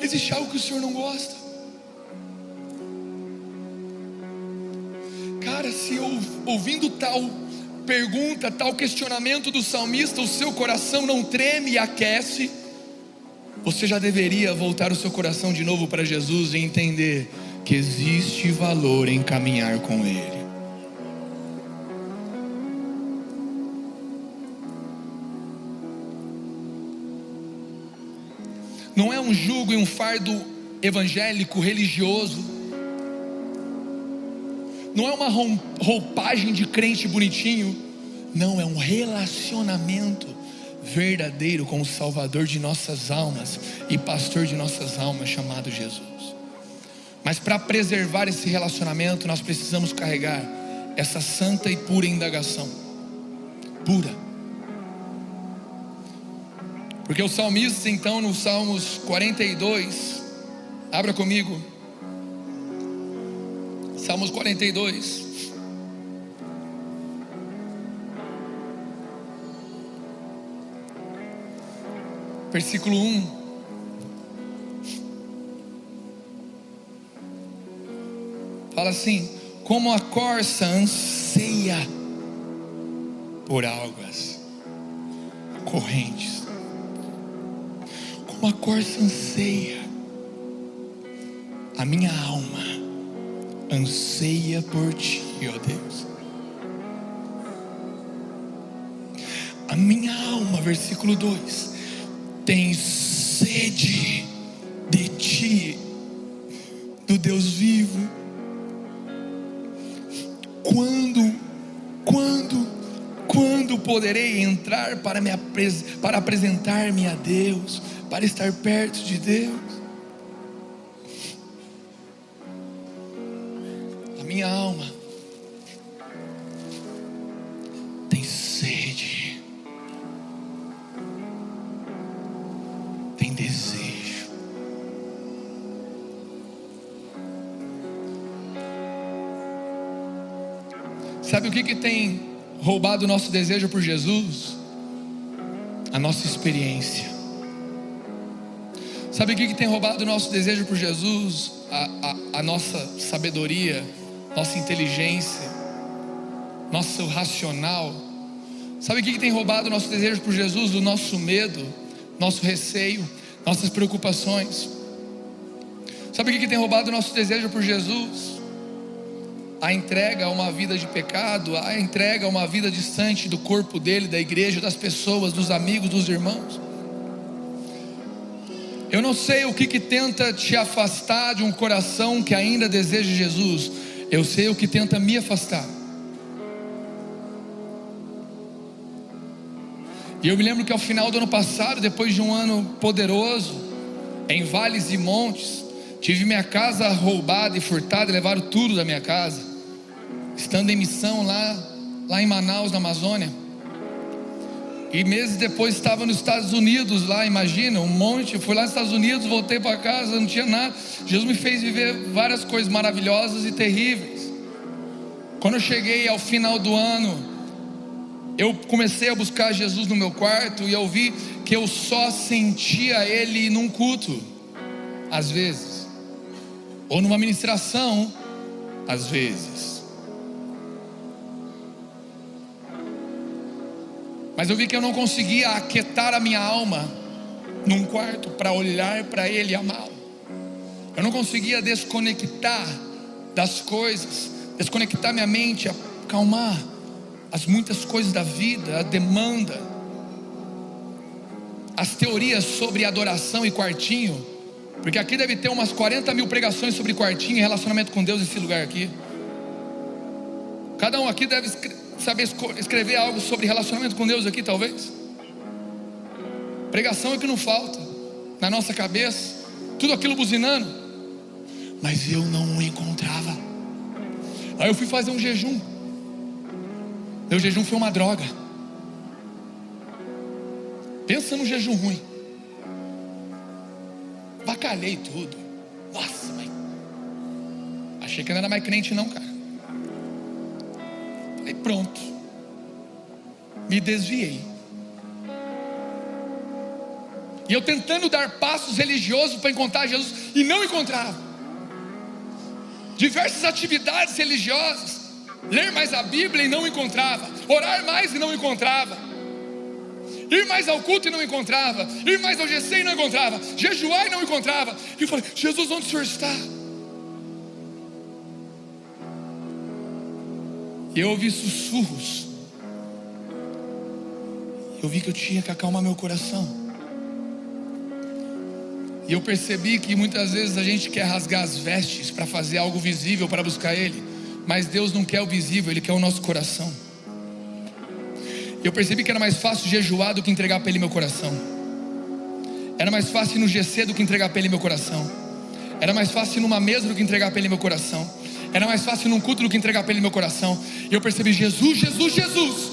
existe algo que o Senhor não gosta. Cara, se ouvindo tal pergunta, tal questionamento do salmista, o seu coração não treme e aquece, você já deveria voltar o seu coração de novo para Jesus e entender que existe valor em caminhar com Ele. Não é um jugo e um fardo evangélico, religioso. Não é uma roupagem de crente bonitinho. Não, é um relacionamento verdadeiro com o Salvador de nossas almas e pastor de nossas almas, chamado Jesus. Mas para preservar esse relacionamento, nós precisamos carregar essa santa e pura indagação. Pura. Porque o salmista, então, no Salmos 42, abra comigo. Salmos 42. Versículo 1. Fala assim: Como a corça anseia por águas correntes uma corça anseia, a minha alma anseia por ti, ó Deus. A minha alma, versículo 2, tem sede de ti, do Deus vivo. Quando, quando, quando poderei entrar para, me, para apresentar-me a Deus? para estar perto de Deus. Minha alma tem sede, tem desejo. Sabe o que, que tem roubado o nosso desejo por Jesus? A nossa experiência. Sabe o que, que tem roubado o nosso desejo por Jesus? A, a, a nossa sabedoria, nossa inteligência, nosso racional. Sabe o que, tem roubado o nosso desejo por Jesus? O nosso medo, nosso receio, nossas preocupações. Sabe o que tem roubado o nosso desejo por Jesus? A entrega a uma vida de pecado, a entrega a uma vida distante do corpo dele, da igreja, das pessoas, dos amigos, dos irmãos. Eu não sei o que, que tenta te afastar de um coração que ainda deseja Jesus. Eu sei o que tenta me afastar. E eu me lembro que ao final do ano passado, depois de um ano poderoso, em vales e montes, tive minha casa roubada e furtada, e levaram tudo da minha casa. Estando em missão lá, lá em Manaus, na Amazônia. E meses depois estava nos Estados Unidos, lá, imagina, um monte. Fui lá nos Estados Unidos, voltei para casa, não tinha nada. Jesus me fez viver várias coisas maravilhosas e terríveis. Quando eu cheguei ao final do ano, eu comecei a buscar Jesus no meu quarto e eu vi que eu só sentia Ele num culto, às vezes, ou numa ministração, às vezes. Mas eu vi que eu não conseguia aquietar a minha alma num quarto para olhar para Ele e amá-lo. Eu não conseguia desconectar das coisas, desconectar minha mente, acalmar as muitas coisas da vida, a demanda, as teorias sobre adoração e quartinho, porque aqui deve ter umas 40 mil pregações sobre quartinho e relacionamento com Deus nesse lugar aqui. Cada um aqui deve saber escrever algo sobre relacionamento com Deus aqui, talvez. Pregação é que não falta na nossa cabeça, tudo aquilo buzinando, mas eu não o encontrava. Aí eu fui fazer um jejum. Meu jejum foi uma droga. Pensa no jejum ruim. Bacalhei tudo. Nossa, mas. Achei que não era mais crente, não, cara. Falei, pronto. Me desviei. E eu tentando dar passos religiosos para encontrar Jesus e não encontrava. Diversas atividades religiosas ler mais a Bíblia e não encontrava, orar mais e não encontrava, ir mais ao culto e não encontrava, ir mais ao GC e não encontrava, jejuar e não encontrava. E eu falei: Jesus, onde o Senhor está? Eu ouvi sussurros. Eu vi que eu tinha que acalmar meu coração. E eu percebi que muitas vezes a gente quer rasgar as vestes para fazer algo visível para buscar Ele. Mas Deus não quer o visível, Ele quer o nosso coração. Eu percebi que era mais fácil jejuar do que entregar para Ele meu coração. Era mais fácil ir no GC do que entregar para Ele meu coração. Era mais fácil ir numa mesa do que entregar para Ele meu coração. Era mais fácil num culto do que entregar para Ele meu coração. E eu percebi: Jesus, Jesus, Jesus.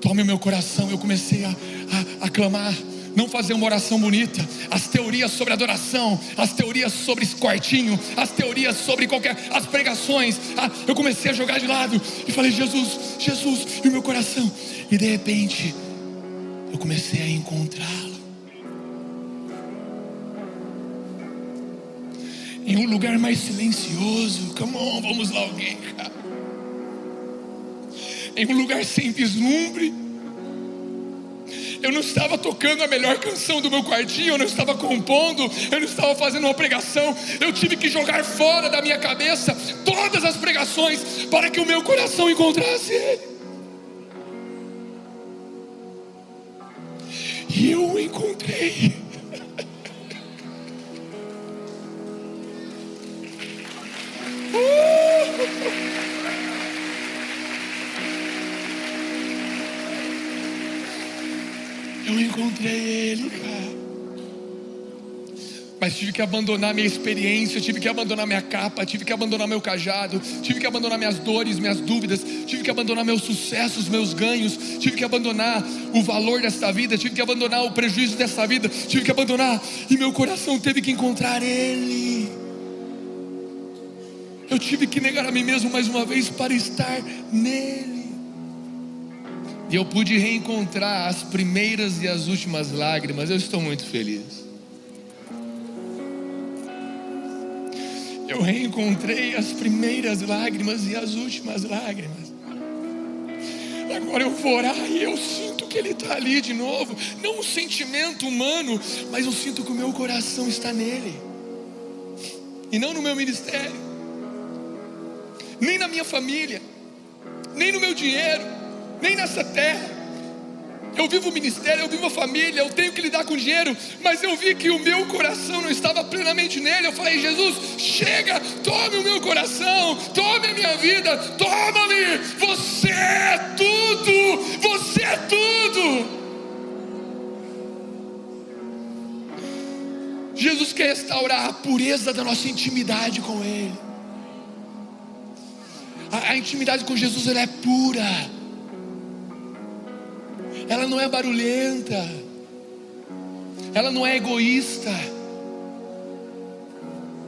Tome o meu coração. Eu comecei a, a, a clamar não fazer uma oração bonita, as teorias sobre adoração, as teorias sobre quartinho, as teorias sobre qualquer, as pregações, ah, eu comecei a jogar de lado e falei: Jesus, Jesus, e o meu coração, e de repente eu comecei a encontrá-lo. Em um lugar mais silencioso, come on, vamos lá, alguém. Em um lugar sem vislumbre, eu não estava tocando a melhor canção do meu quartinho, eu não estava compondo, eu não estava fazendo uma pregação, eu tive que jogar fora da minha cabeça todas as pregações para que o meu coração encontrasse Ele. E eu o encontrei. Eu encontrei Ele, cara. Mas tive que abandonar minha experiência, tive que abandonar minha capa, tive que abandonar meu cajado, tive que abandonar minhas dores, minhas dúvidas, tive que abandonar meus sucessos, meus ganhos, tive que abandonar o valor dessa vida, tive que abandonar o prejuízo dessa vida, tive que abandonar, e meu coração teve que encontrar Ele. Eu tive que negar a mim mesmo mais uma vez para estar nele. E eu pude reencontrar as primeiras e as últimas lágrimas. Eu estou muito feliz. Eu reencontrei as primeiras lágrimas e as últimas lágrimas. Agora eu vou orar e eu sinto que Ele está ali de novo. Não um sentimento humano, mas eu sinto que o meu coração está nele. E não no meu ministério, nem na minha família, nem no meu dinheiro nem nessa terra. Eu vivo o ministério, eu vivo a família, eu tenho que lidar com dinheiro, mas eu vi que o meu coração não estava plenamente nele. Eu falei, Jesus, chega, tome o meu coração, tome a minha vida, toma-me. Você é tudo, você é tudo. Jesus quer restaurar a pureza da nossa intimidade com Ele. A, a intimidade com Jesus ela é pura. Ela não é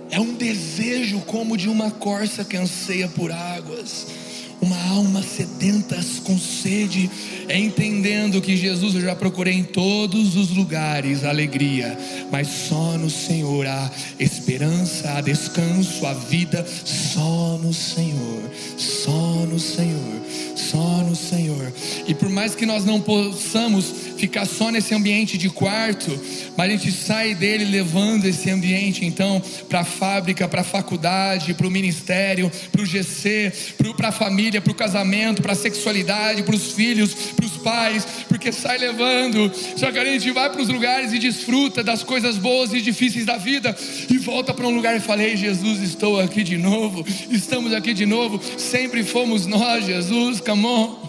É um desejo como de uma corça que anseia por águas uma alma sedenta com sede, é entendendo que Jesus eu já procurei em todos os lugares alegria, mas só no Senhor há esperança, há descanso, há vida, só no Senhor, só no Senhor, só no Senhor. E por mais que nós não possamos ficar só nesse ambiente de quarto, mas a gente sai dele levando esse ambiente então para a fábrica, para a faculdade, para o ministério, para o GC, para a família, para o casamento, para a sexualidade, para os filhos, para os pais, porque sai levando. Só que a gente vai para os lugares e desfruta das coisas boas e difíceis da vida e volta para um lugar e fala: Ei, Jesus, estou aqui de novo, estamos aqui de novo, sempre fomos nós, Jesus, come on.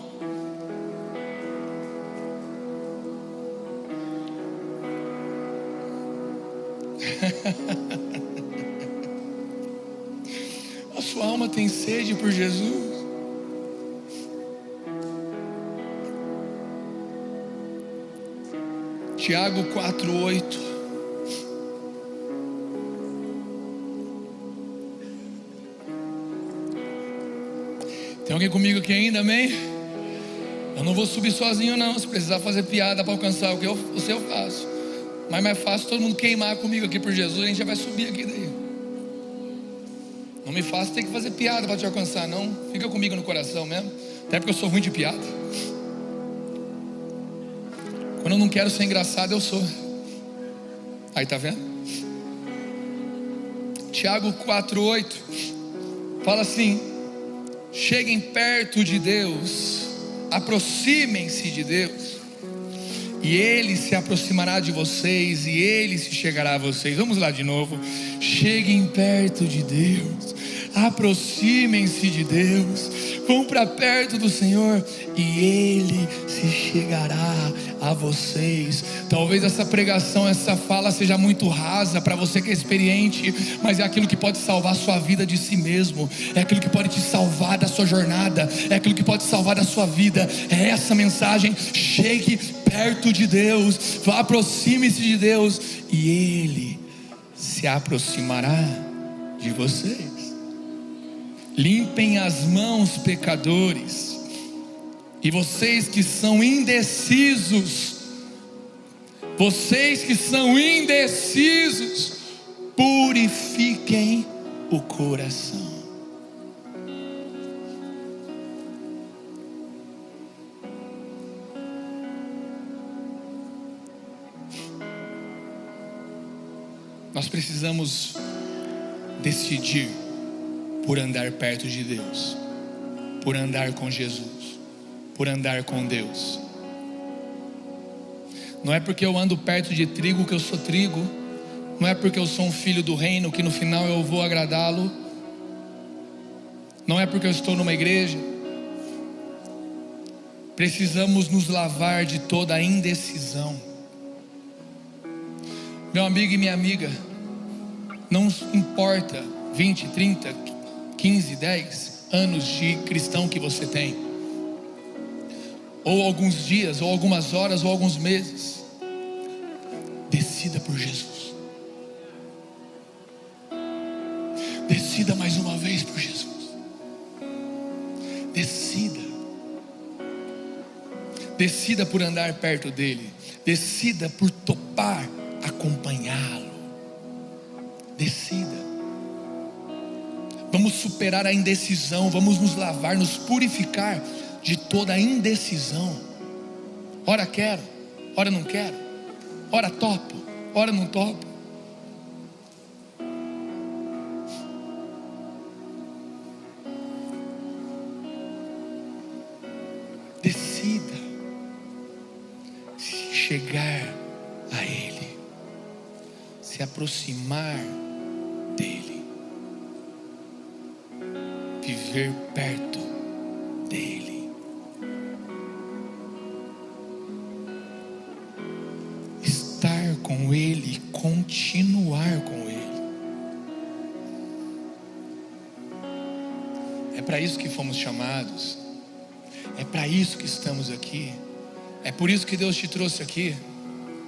A sua alma tem sede por Jesus. Tiago 4:8 Tem alguém comigo aqui ainda, amém? Eu não vou subir sozinho não, se precisar fazer piada para alcançar o que eu, o seu eu faço. Mas mais fácil todo mundo queimar comigo aqui por Jesus, a gente já vai subir aqui daí. Não me faça ter que fazer piada para te alcançar, não. Fica comigo no coração mesmo. Até porque eu sou ruim de piada. Quando eu não quero ser engraçado, eu sou. Aí tá vendo? Tiago 4,8 fala assim: cheguem perto de Deus, aproximem-se de Deus e ele se aproximará de vocês, e ele se chegará a vocês. Vamos lá de novo. Cheguem perto de Deus, aproximem-se de Deus, vão para perto do Senhor, e Ele se chegará a vocês. Talvez essa pregação, essa fala seja muito rasa para você que é experiente, mas é aquilo que pode salvar a sua vida de si mesmo, é aquilo que pode te salvar da sua jornada, é aquilo que pode salvar da sua vida. É essa mensagem. Chegue perto de Deus, aproxime-se de Deus, e Ele se aproximará de vocês. Limpem as mãos, pecadores, e vocês que são indecisos, vocês que são indecisos, purifiquem o coração. Nós precisamos decidir por andar perto de Deus, por andar com Jesus, por andar com Deus. Não é porque eu ando perto de trigo que eu sou trigo, não é porque eu sou um filho do reino que no final eu vou agradá-lo, não é porque eu estou numa igreja. Precisamos nos lavar de toda a indecisão. Meu amigo e minha amiga, não importa 20, 30, 15, 10 anos de cristão que você tem, ou alguns dias, ou algumas horas, ou alguns meses, decida por Jesus. Decida mais uma vez por Jesus. Decida. Decida por andar perto dele. Decida por topar acompanhá-lo. Decida. Vamos superar a indecisão, vamos nos lavar, nos purificar de toda a indecisão. Ora quero, ora não quero, ora topo, ora não topo. Decida chegar a Ele, se aproximar viver perto dele, estar com ele, continuar com ele. É para isso que fomos chamados, é para isso que estamos aqui, é por isso que Deus te trouxe aqui.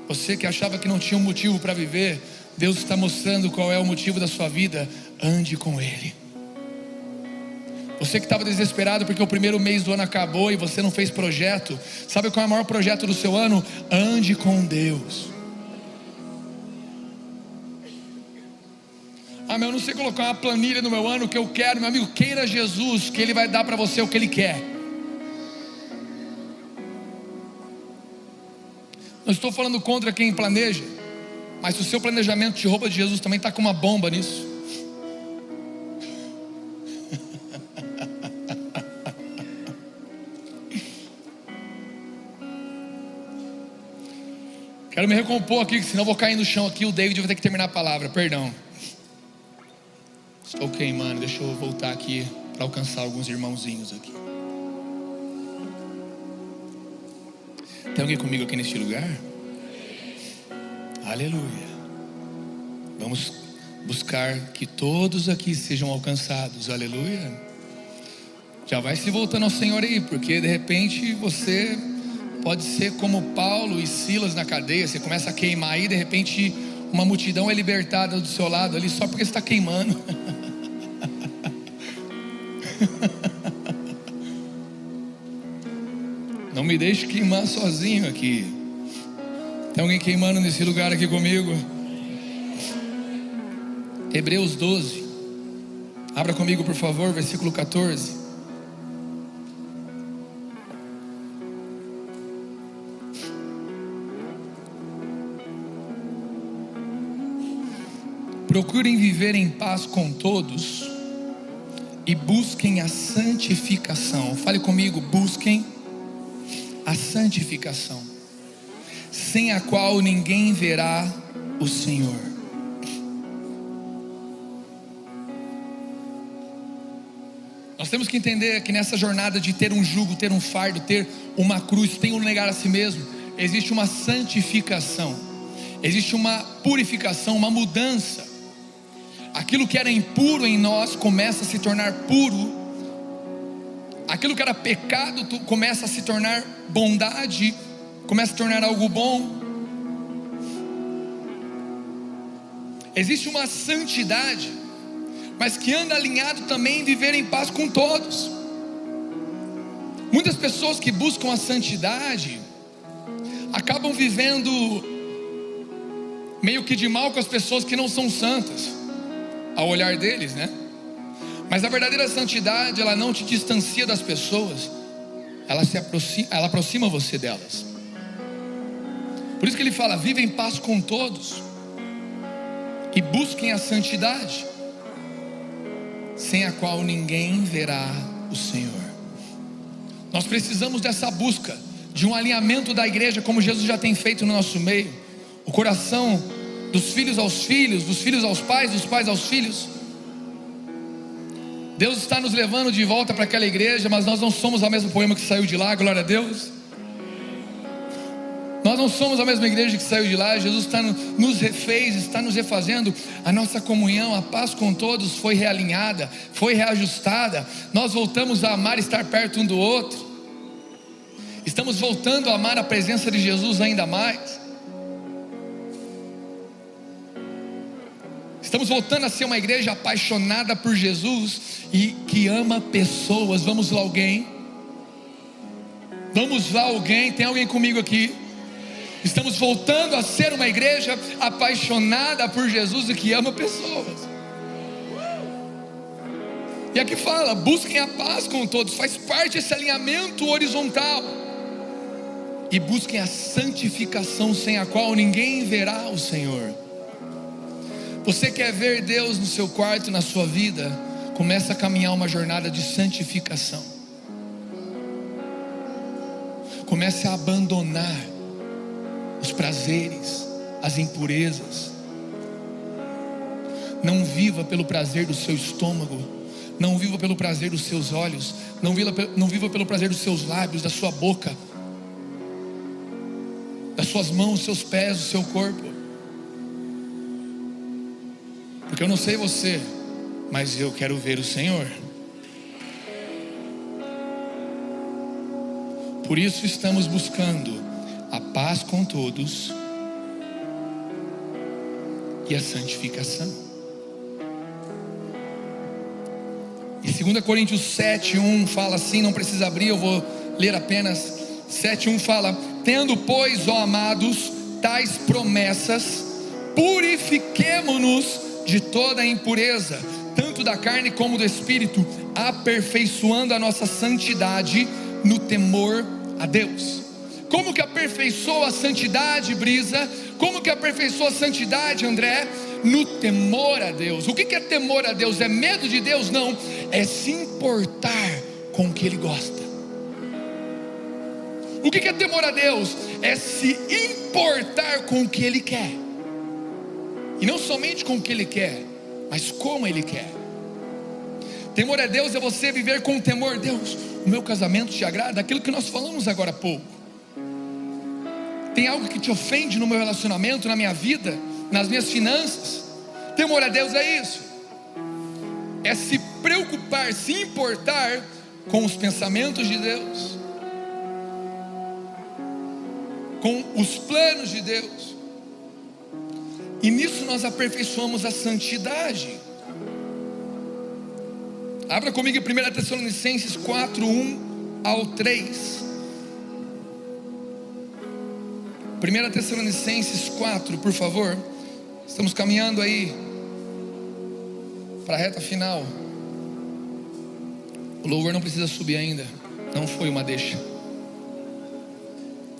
Você que achava que não tinha um motivo para viver, Deus está mostrando qual é o motivo da sua vida, ande com Ele. Você que estava desesperado porque o primeiro mês do ano acabou e você não fez projeto, sabe qual é o maior projeto do seu ano? Ande com Deus. Ah, meu, eu não sei colocar uma planilha no meu ano que eu quero, meu amigo, queira Jesus, que Ele vai dar para você o que Ele quer. Não estou falando contra quem planeja, mas se o seu planejamento te rouba de Jesus, também está com uma bomba nisso. Quero me recompor aqui, senão vou cair no chão aqui. O David vai ter que terminar a palavra, perdão. Estou queimando, deixa eu voltar aqui para alcançar alguns irmãozinhos aqui. Tem alguém comigo aqui neste lugar? Aleluia. Vamos buscar que todos aqui sejam alcançados. Aleluia. Já vai se voltando ao Senhor aí, porque de repente você pode ser como Paulo e Silas na cadeia. Você começa a queimar aí, de repente uma multidão é libertada do seu lado ali só porque está queimando. Não me deixe queimar sozinho aqui. Tem alguém queimando nesse lugar aqui comigo? Hebreus 12. Abra comigo, por favor, versículo 14. Procurem viver em paz com todos e busquem a santificação. Fale comigo, busquem a santificação, sem a qual ninguém verá o Senhor. Nós temos que entender que nessa jornada de ter um jugo, ter um fardo, ter uma cruz, tem um negar a si mesmo, existe uma santificação, existe uma purificação, uma mudança. Aquilo que era impuro em nós começa a se tornar puro aquilo que era pecado começa a se tornar bondade, começa a tornar algo bom. Existe uma santidade, mas que anda alinhado também em viver em paz com todos. Muitas pessoas que buscam a santidade acabam vivendo meio que de mal com as pessoas que não são santas, ao olhar deles, né? Mas a verdadeira santidade, ela não te distancia das pessoas, ela se aproxima, ela aproxima você delas. Por isso que ele fala: vive em paz com todos e busquem a santidade, sem a qual ninguém verá o Senhor. Nós precisamos dessa busca, de um alinhamento da igreja, como Jesus já tem feito no nosso meio, o coração dos filhos aos filhos, dos filhos aos pais, dos pais aos filhos Deus está nos levando de volta para aquela igreja, mas nós não somos a mesma poema que saiu de lá, glória a Deus. Nós não somos a mesma igreja que saiu de lá, Jesus está nos refez, está nos refazendo. A nossa comunhão, a paz com todos foi realinhada, foi reajustada. Nós voltamos a amar estar perto um do outro. Estamos voltando a amar a presença de Jesus ainda mais. Estamos voltando a ser uma igreja apaixonada por Jesus e que ama pessoas. Vamos lá, alguém? Vamos lá, alguém? Tem alguém comigo aqui? Estamos voltando a ser uma igreja apaixonada por Jesus e que ama pessoas. E aqui fala: busquem a paz com todos, faz parte desse alinhamento horizontal. E busquem a santificação, sem a qual ninguém verá o Senhor. Você quer ver Deus no seu quarto, na sua vida? Começa a caminhar uma jornada de santificação. Comece a abandonar os prazeres, as impurezas. Não viva pelo prazer do seu estômago. Não viva pelo prazer dos seus olhos. Não viva, não viva pelo prazer dos seus lábios, da sua boca, das suas mãos, seus pés, do seu corpo. Porque eu não sei você, mas eu quero ver o Senhor. Por isso estamos buscando a paz com todos e a santificação. E 2 Coríntios 7:1 fala assim, não precisa abrir, eu vou ler apenas 7:1 fala: "Tendo, pois, ó amados, tais promessas, purifiquemo-nos de toda impureza, tanto da carne como do espírito, aperfeiçoando a nossa santidade no temor a Deus." Como que aperfeiçoa a santidade, Brisa? Como que aperfeiçoa a santidade, André? No temor a Deus. O que é temor a Deus? É medo de Deus? Não, é se importar com o que Ele gosta. O que é temor a Deus? É se importar com o que Ele quer, e não somente com o que Ele quer, mas como Ele quer. Temor a Deus é você viver com temor, Deus. O meu casamento te agrada? Aquilo que nós falamos agora há pouco. Tem algo que te ofende no meu relacionamento, na minha vida, nas minhas finanças? Temor a Deus é isso. É se preocupar, se importar com os pensamentos de Deus, com os planos de Deus. E nisso nós aperfeiçoamos a santidade. Abra comigo em 1 Tessalonicenses 4, 1 ao 3. 1 Tessalonicenses 4, por favor. Estamos caminhando aí para a reta final. O louvor não precisa subir ainda. Não foi uma deixa.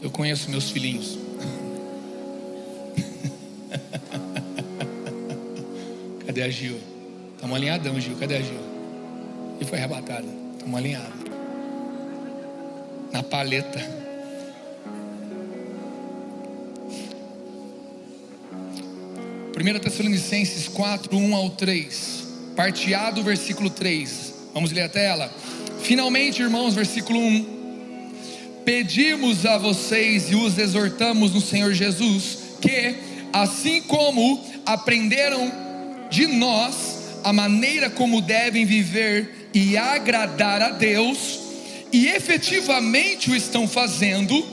Eu conheço meus filhinhos. Cadê a Gil? Estamos alinhadão, Gil. Cadê a Gil? E foi arrebatada. Estamos alinhados. Na paleta. 1 Tessalonicenses 4, 1 ao 3, parte A do versículo 3, vamos ler até ela. Finalmente, irmãos, versículo 1: Pedimos a vocês e os exortamos no Senhor Jesus que, assim como aprenderam de nós a maneira como devem viver e agradar a Deus, e efetivamente o estão fazendo,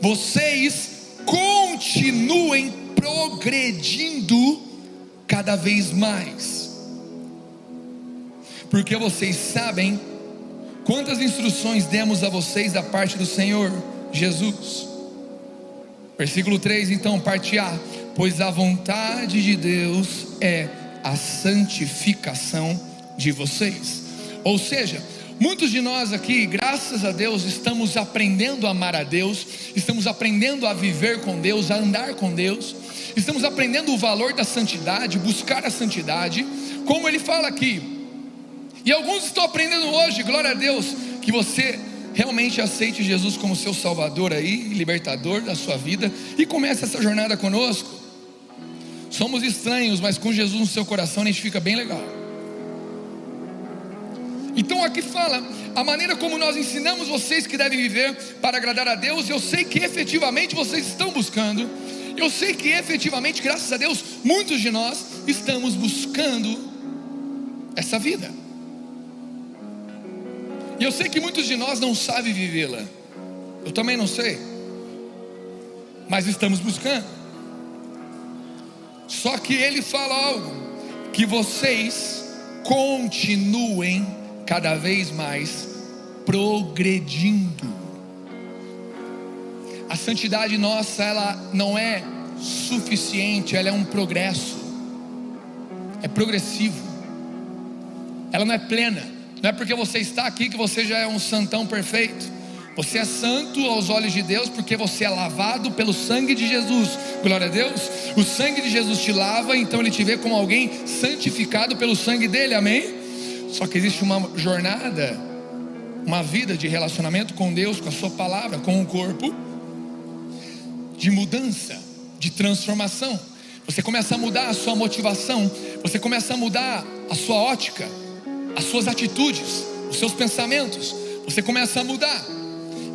vocês continuem progredindo cada vez mais. Porque vocês sabem quantas instruções demos a vocês da parte do Senhor Jesus. Versículo 3, então, parte A: Pois a vontade de Deus é a santificação de vocês. Ou seja, Muitos de nós aqui, graças a Deus, estamos aprendendo a amar a Deus, estamos aprendendo a viver com Deus, a andar com Deus, estamos aprendendo o valor da santidade, buscar a santidade, como ele fala aqui. E alguns estão aprendendo hoje, glória a Deus, que você realmente aceite Jesus como seu Salvador aí, libertador da sua vida, e comece essa jornada conosco. Somos estranhos, mas com Jesus no seu coração a gente fica bem legal. Então aqui fala a maneira como nós ensinamos vocês que devem viver para agradar a Deus. Eu sei que efetivamente vocês estão buscando. Eu sei que efetivamente, graças a Deus, muitos de nós estamos buscando essa vida. E eu sei que muitos de nós não sabem vivê-la. Eu também não sei. Mas estamos buscando. Só que ele fala algo que vocês continuem cada vez mais progredindo. A santidade nossa, ela não é suficiente, ela é um progresso. É progressivo. Ela não é plena. Não é porque você está aqui que você já é um santão perfeito. Você é santo aos olhos de Deus porque você é lavado pelo sangue de Jesus. Glória a Deus. O sangue de Jesus te lava, então ele te vê como alguém santificado pelo sangue dele. Amém? Só que existe uma jornada, uma vida de relacionamento com Deus, com a Sua palavra, com o corpo, de mudança, de transformação. Você começa a mudar a sua motivação, você começa a mudar a sua ótica, as suas atitudes, os seus pensamentos. Você começa a mudar.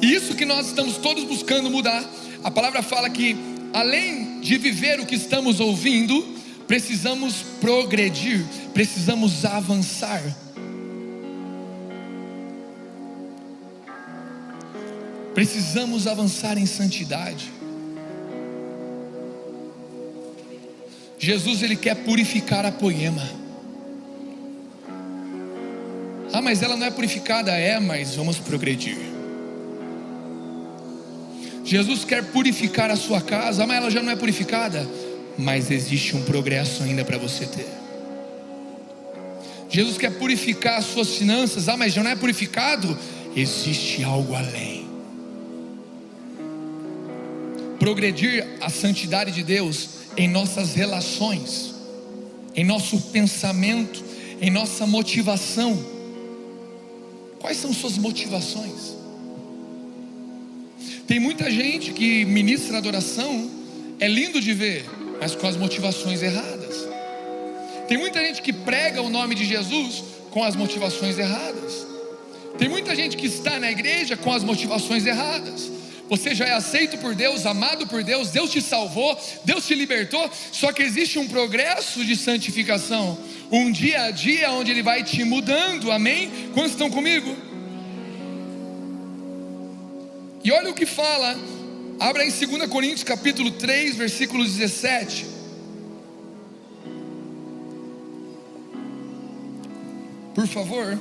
Isso que nós estamos todos buscando mudar. A palavra fala que, além de viver o que estamos ouvindo, precisamos progredir, precisamos avançar. Precisamos avançar em santidade. Jesus ele quer purificar a poema. Ah, mas ela não é purificada, é, mas vamos progredir. Jesus quer purificar a sua casa, mas ela já não é purificada, mas existe um progresso ainda para você ter. Jesus quer purificar as suas finanças, ah, mas já não é purificado, existe algo além. Progredir a santidade de Deus em nossas relações, em nosso pensamento, em nossa motivação. Quais são suas motivações? Tem muita gente que ministra adoração, é lindo de ver, mas com as motivações erradas. Tem muita gente que prega o nome de Jesus com as motivações erradas. Tem muita gente que está na igreja com as motivações erradas. Você já é aceito por Deus, amado por Deus, Deus te salvou, Deus te libertou, só que existe um progresso de santificação, um dia a dia onde Ele vai te mudando, amém? Quantos estão comigo? E olha o que fala, abra em 2 Coríntios capítulo 3, versículo 17. Por favor.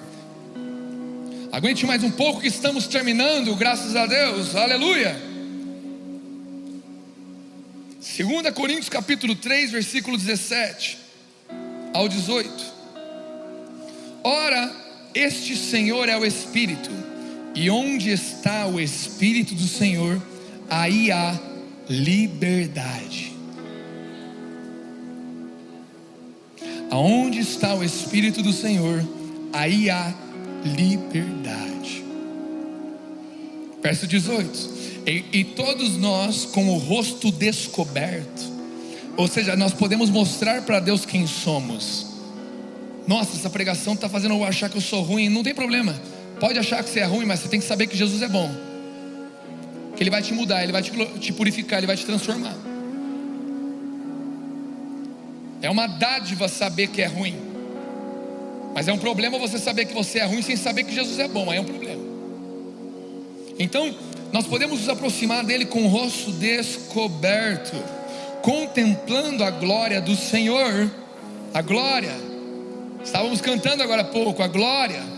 Aguente mais um pouco que estamos terminando, graças a Deus. Aleluia. 2 Coríntios capítulo 3, versículo 17 ao 18. Ora, este Senhor é o Espírito, e onde está o Espírito do Senhor, aí há liberdade. Aonde está o Espírito do Senhor, aí há liberdade. Verso 18: e, e todos nós com o rosto descoberto, ou seja, nós podemos mostrar para Deus quem somos. Nossa, essa pregação está fazendo eu achar que eu sou ruim. Não tem problema. Pode achar que você é ruim, mas você tem que saber que Jesus é bom. Que Ele vai te mudar, Ele vai te, purificar, Ele vai te transformar. É uma dádiva saber que é ruim. Mas é um problema você saber que você é ruim sem saber que Jesus é bom. Aí é um problema. Então, nós podemos nos aproximar dele com o rosto descoberto, contemplando a glória do Senhor. A glória. Estávamos cantando agora há pouco, a glória.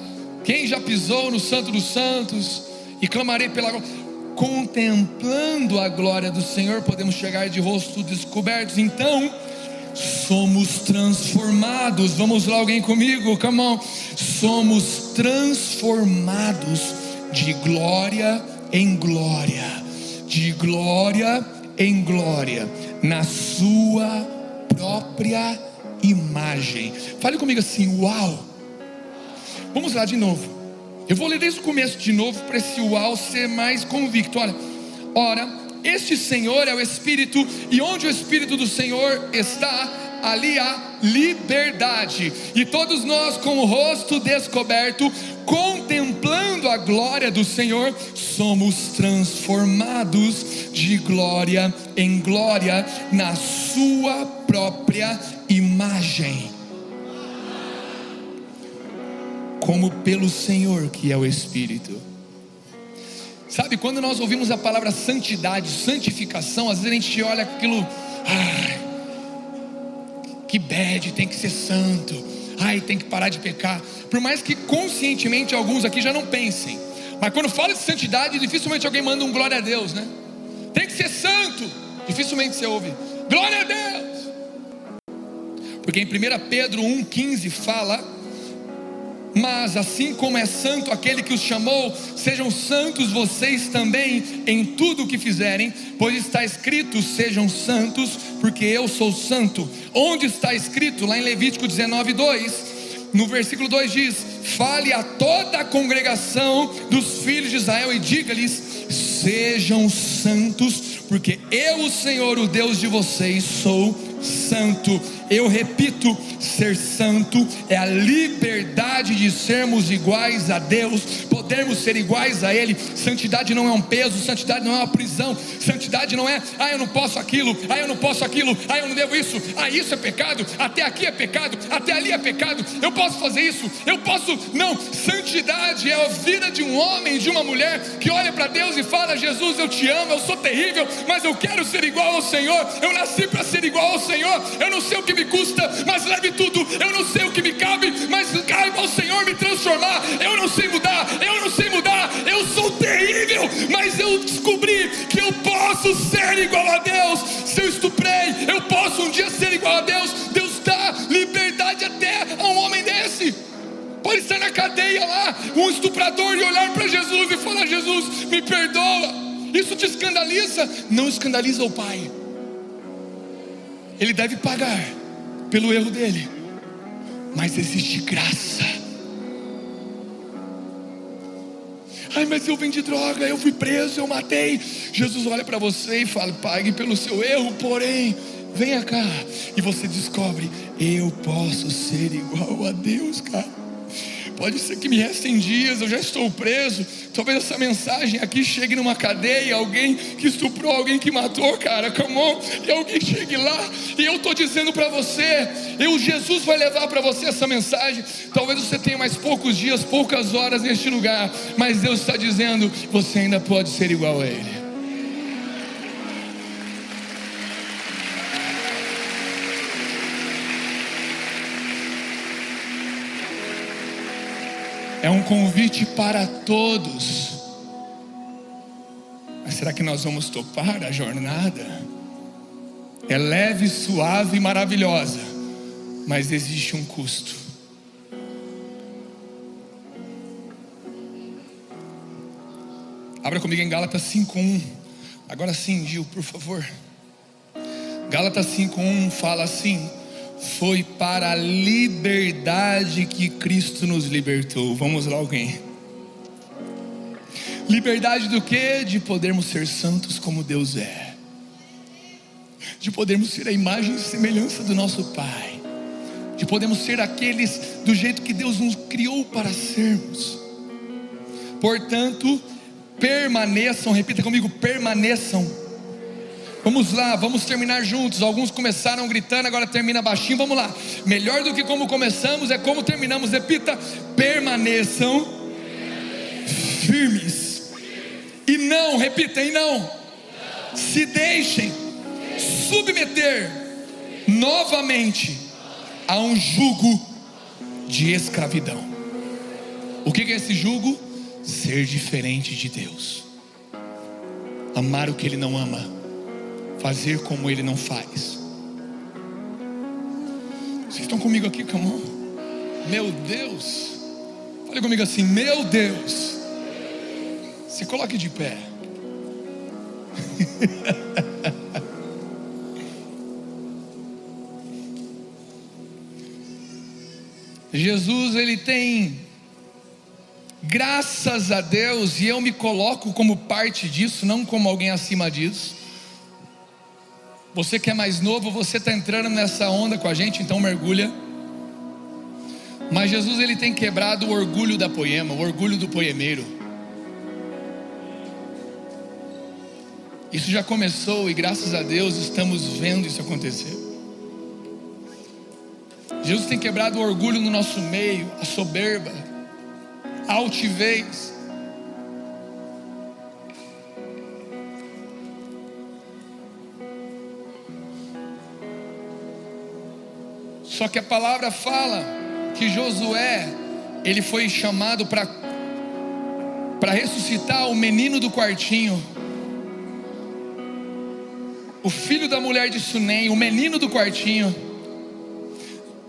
Quem já pisou no Santo dos Santos e clamarei pela glória. Contemplando a glória do Senhor, podemos chegar de rosto descoberto. Então, somos transformados. Vamos lá, alguém comigo? Come on. Somos transformados de glória em glória, de glória em glória, na Sua própria imagem. Fale comigo assim: Uau! Vamos lá de novo. Eu vou ler desde o começo de novo para esse uau ser mais convicto. Olha, ora este Senhor é o Espírito, e onde o Espírito do Senhor está, ali há liberdade. E todos nós, com o rosto descoberto, contemplando a glória do Senhor, somos transformados de glória em glória na Sua própria imagem. Como pelo Senhor que é o Espírito. Sabe, quando nós ouvimos a palavra santidade, santificação, às vezes a gente olha aquilo, ai, que bad, tem que ser santo, ai, tem que parar de pecar. Por mais que conscientemente alguns aqui já não pensem, mas quando fala de santidade, dificilmente alguém manda um glória a Deus, né? Tem que ser santo, dificilmente você ouve, glória a Deus, porque em 1 Pedro 1,15 fala mas assim como é santo aquele que os chamou, sejam santos vocês também em tudo o que fizerem, pois está escrito: sejam santos, porque eu sou santo. Onde está escrito? Lá em Levítico 19, 2. No versículo 2 diz: Fale a toda a congregação dos filhos de Israel e diga-lhes: Sejam santos, porque eu, o Senhor, o Deus de vocês, sou santo Eu repito: ser santo é a liberdade de sermos iguais a Deus, podermos ser iguais a Ele. Santidade não é um peso, santidade não é uma prisão, santidade não é, ah, eu não posso aquilo, ah, eu não posso aquilo, ah, eu não devo isso, ah, isso é pecado, até aqui é pecado, até ali é pecado, eu posso fazer isso, eu posso. Não, santidade é a vida de um homem, de uma mulher que olha para Deus e fala: Jesus, eu te amo, eu sou terrível, mas eu quero ser igual ao Senhor, eu nasci para ser igual ao Senhor, eu não sei o que me custa, mas leve tudo, eu não sei o que me cabe, mas caiba ao Senhor me transformar, eu não sei mudar, eu não sei mudar, eu sou terrível, mas eu descobri que eu posso ser igual a Deus. Se eu estuprei, eu posso um dia ser igual a Deus. Deus dá liberdade até a um homem desse. Pode estar na cadeia lá, um estuprador, e olhar para Jesus e falar: Jesus, me perdoa. Isso te escandaliza? Não escandaliza o Pai. Ele deve pagar pelo erro dele, mas existe graça. Ai, mas eu vendi droga, eu fui preso, eu matei. Jesus olha para você e fala: pague pelo seu erro, porém, venha cá. E você descobre: eu posso ser igual a Deus, cara. Pode ser que me restem dias, eu já estou preso. Talvez essa mensagem aqui chegue numa cadeia, alguém que estuprou, alguém que matou, cara, come on, e alguém chegue lá, e eu estou dizendo para você, eu, Jesus vai levar para você essa mensagem. Talvez você tenha mais poucos dias, poucas horas neste lugar, mas Deus está dizendo: você ainda pode ser igual a Ele. É um convite para todos. Mas será que nós vamos topar a jornada? É leve, suave e maravilhosa, mas existe um custo. Abra comigo em Gálatas 5:1. Agora sim, Gil, por favor. Gálatas 5:1 fala assim: foi para a liberdade que Cristo nos libertou. Vamos lá, alguém. Liberdade do que? De podermos ser santos como Deus é, de podermos ser a imagem e semelhança do nosso Pai, de podermos ser aqueles do jeito que Deus nos criou para sermos. Portanto, permaneçam, repita comigo: permaneçam Vamos lá, vamos terminar juntos. Alguns começaram gritando, agora termina baixinho. Vamos lá. Melhor do que como começamos é como terminamos. Repita: permaneçam firmes. E não, repita, e não. Se deixem submeter novamente a um jugo de escravidão. O que é esse jugo? Ser diferente de Deus, amar o que Ele não ama fazer como ele não faz. Vocês estão comigo aqui, camão? Meu Deus. Fale comigo assim, meu Deus. Se coloque de pé. Jesus, ele tem graças a Deus, e eu me coloco como parte disso, não como alguém acima disso. Você que é mais novo, você está entrando nessa onda com a gente, então mergulha. Mas Jesus ele tem quebrado o orgulho da poema, o orgulho do poemeiro. Isso já começou e graças a Deus estamos vendo isso acontecer. Jesus tem quebrado o orgulho no nosso meio, a soberba, a altivez. Só que a palavra fala que Josué, ele foi chamado para para ressuscitar o menino do quartinho. O filho da mulher de Sunem, o menino do quartinho.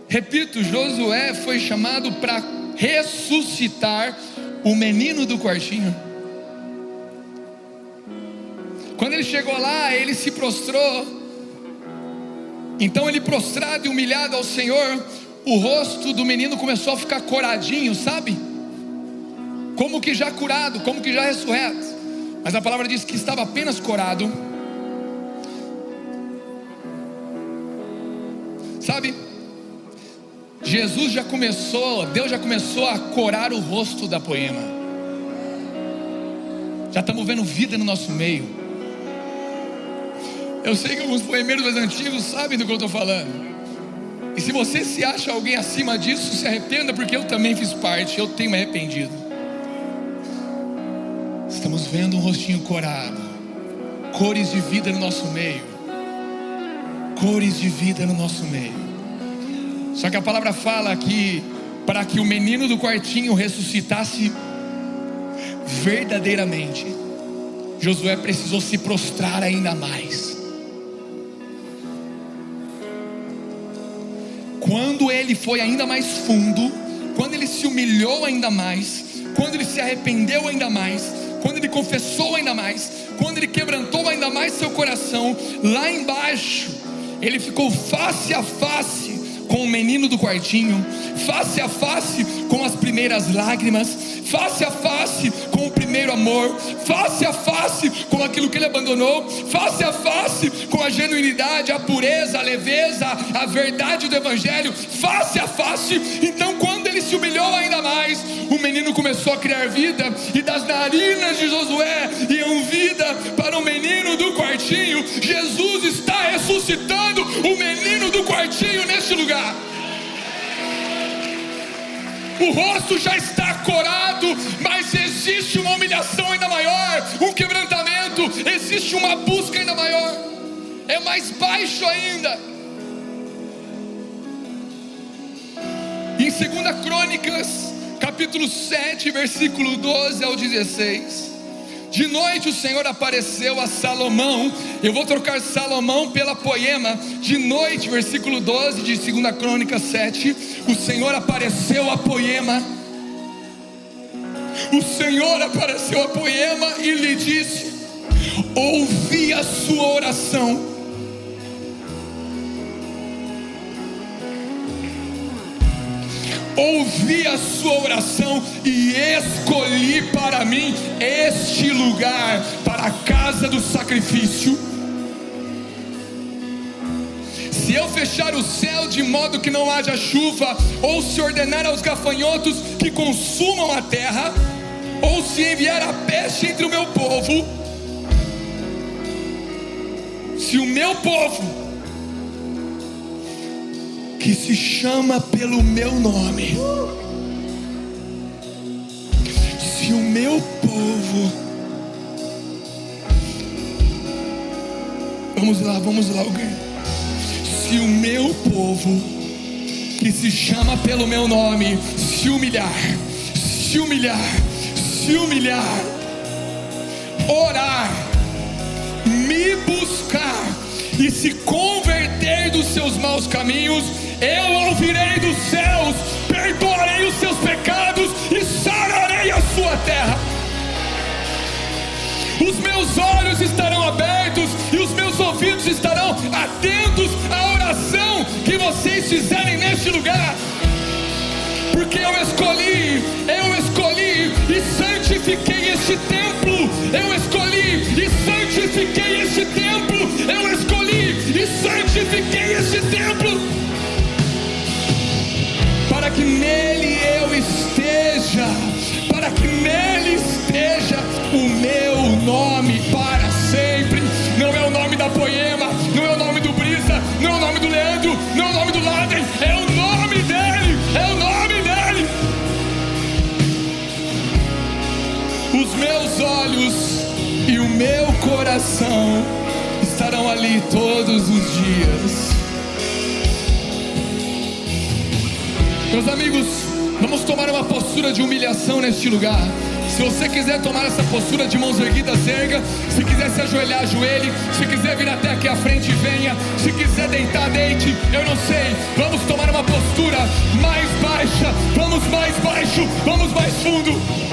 Repito, Josué foi chamado para ressuscitar o menino do quartinho. Quando ele chegou lá, ele se prostrou então ele prostrado e humilhado ao Senhor, o rosto do menino começou a ficar coradinho, sabe? Como que já curado, como que já ressurreto. Mas a palavra diz que estava apenas corado. Sabe? Jesus já começou, Deus já começou a corar o rosto da poema. Já estamos vendo vida no nosso meio. Eu sei que alguns poemeiros mais antigos sabem do que eu estou falando. E se você se acha alguém acima disso, se arrependa, porque eu também fiz parte, eu tenho me arrependido. Estamos vendo um rostinho corado, cores de vida no nosso meio, cores de vida no nosso meio. Só que a palavra fala que para que o menino do quartinho ressuscitasse verdadeiramente, Josué precisou se prostrar ainda mais. Quando ele foi ainda mais fundo, quando ele se humilhou ainda mais, quando ele se arrependeu ainda mais, quando ele confessou ainda mais, quando ele quebrantou ainda mais seu coração, lá embaixo, ele ficou face a face com o menino do quartinho, face a face com as primeiras lágrimas, face a face com o primeiro amor, face a face com aquilo que ele abandonou, face a face com a genuinidade, a pureza, a leveza, a verdade do Evangelho, face a face. Então, quando ele se humilhou ainda mais, o menino começou a criar vida, e das narinas de Josué iam vida para o menino do quartinho. Jesus está ressuscitando o menino do quartinho neste lugar. O rosto já está corado, mas existe uma humilhação ainda maior, um quebrantamento, existe uma busca ainda maior, é mais baixo ainda. Em 2 Crônicas, capítulo 7, versículo 12 ao 16. De noite o Senhor apareceu a Salomão. Eu vou trocar Salomão pela poema. De noite, versículo 12 de 2 Crônica 7. O Senhor apareceu a poema. O Senhor apareceu a poema e lhe disse: Ouvi a sua oração ouvi a sua oração e escolhi para mim este lugar, para a casa do sacrifício. Se eu fechar o céu de modo que não haja chuva, ou se ordenar aos gafanhotos que consumam a terra, ou se enviar a peste entre o meu povo, se o meu povo que se chama pelo meu nome. Se o meu povo, vamos lá, vamos lá, alguém. Se o meu povo, que se chama pelo meu nome, se humilhar, se humilhar, se humilhar, orar, me buscar e se converter dos seus maus caminhos, eu ouvirei dos céus, perdoarei os seus pecados e sararei a sua terra. Os meus olhos estarão abertos e os meus ouvidos estarão atentos à oração que vocês fizerem neste lugar. Porque eu escolhi, eu escolhi e santifiquei este templo. Eu escolhi e santifiquei este templo. Eu escolhi e santifiquei para que nele esteja o meu nome para sempre. Não é o nome da poema, não é o nome do Brisa, não é o nome do Leandro, não é o nome do Ladrem, é o nome dele, é o nome dele. Os meus olhos e o meu coração estarão ali todos os dias Meus amigos, vamos tomar uma postura de humilhação neste lugar. Se você quiser tomar essa postura de mãos erguidas, erga. Se quiser se ajoelhar, ajoelhe. Se quiser vir até aqui à frente, venha. Se quiser deitar, deite. Eu não sei. Vamos tomar uma postura mais baixa. Vamos mais baixo. Vamos mais fundo.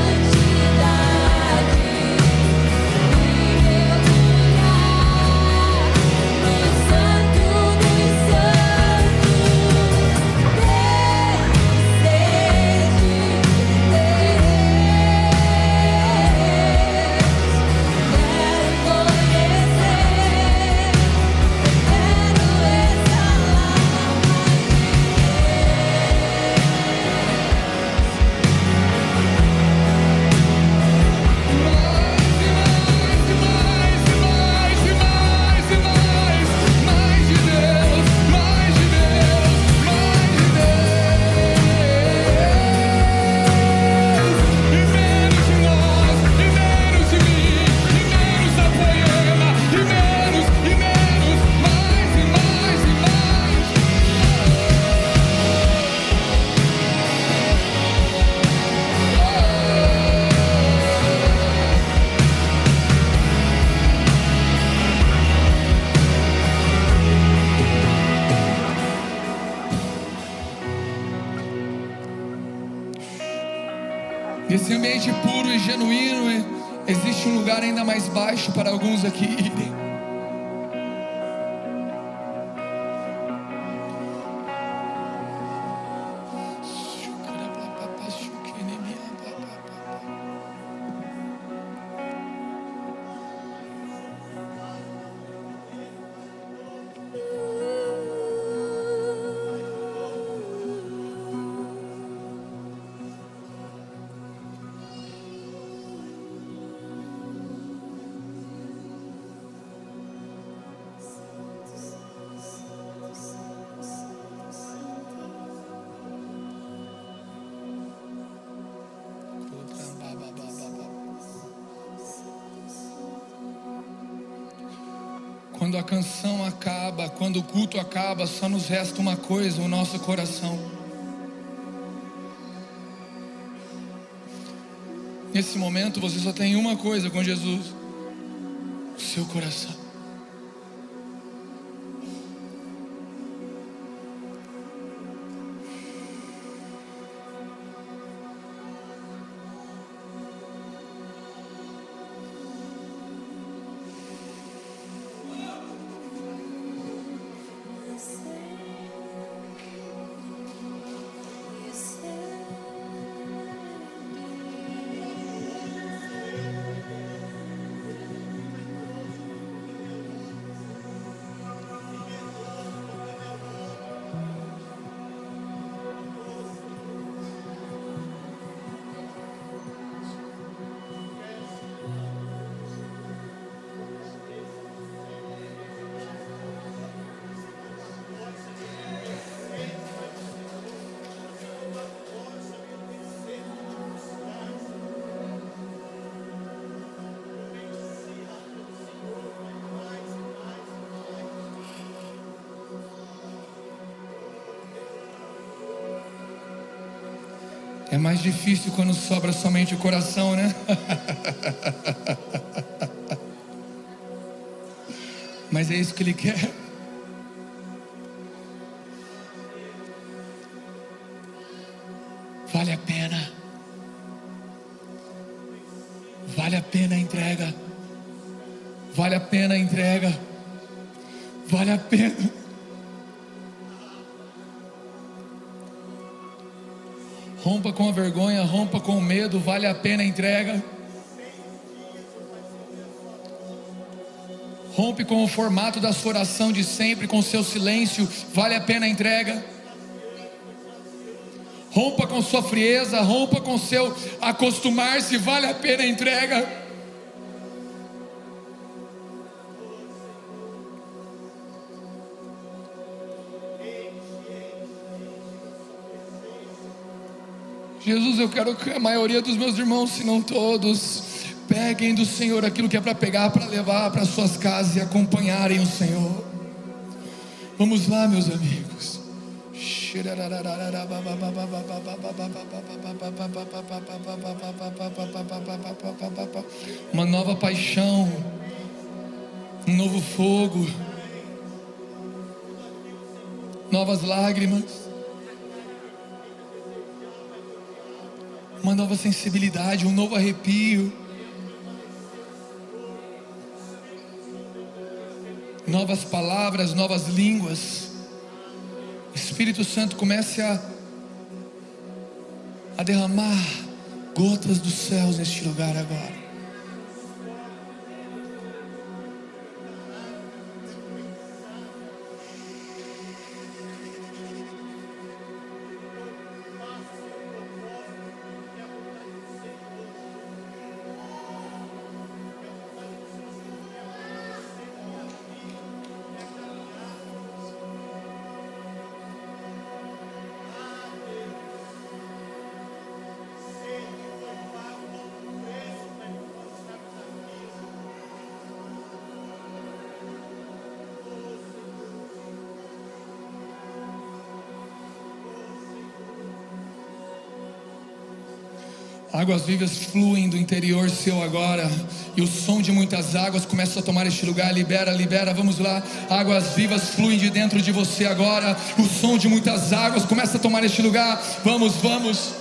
Christ. Acaba, quando o culto acaba, só nos resta uma coisa: o nosso coração. Nesse momento você só tem uma coisa com Jesus: o seu coração. É mais difícil quando sobra somente o coração, né? Mas é isso que Ele quer. Vale a pena. Vale a pena a entrega. Vale a pena a entrega. Vale a pena. Vale a pena a entrega. Rompe com o formato da sua oração de sempre, com seu silêncio, vale a pena a entrega. Rompa com sua frieza, rompa com seu acostumar-se, vale a pena a entrega. Jesus, eu quero que a maioria dos meus irmãos, se não todos, peguem do Senhor aquilo que é para pegar, para levar para suas casas e acompanharem o Senhor. Vamos lá, meus amigos. Uma nova paixão, um novo fogo, novas lágrimas. Uma nova sensibilidade, um novo arrepio, novas palavras, novas línguas. Espírito Santo comece a, a derramar gotas dos céus neste lugar agora. Águas vivas fluem do interior seu agora. E o som de muitas águas começa a tomar este lugar. Libera, libera, vamos lá. Águas vivas fluem de dentro de você agora. O som de muitas águas começa a tomar este lugar. Vamos, vamos.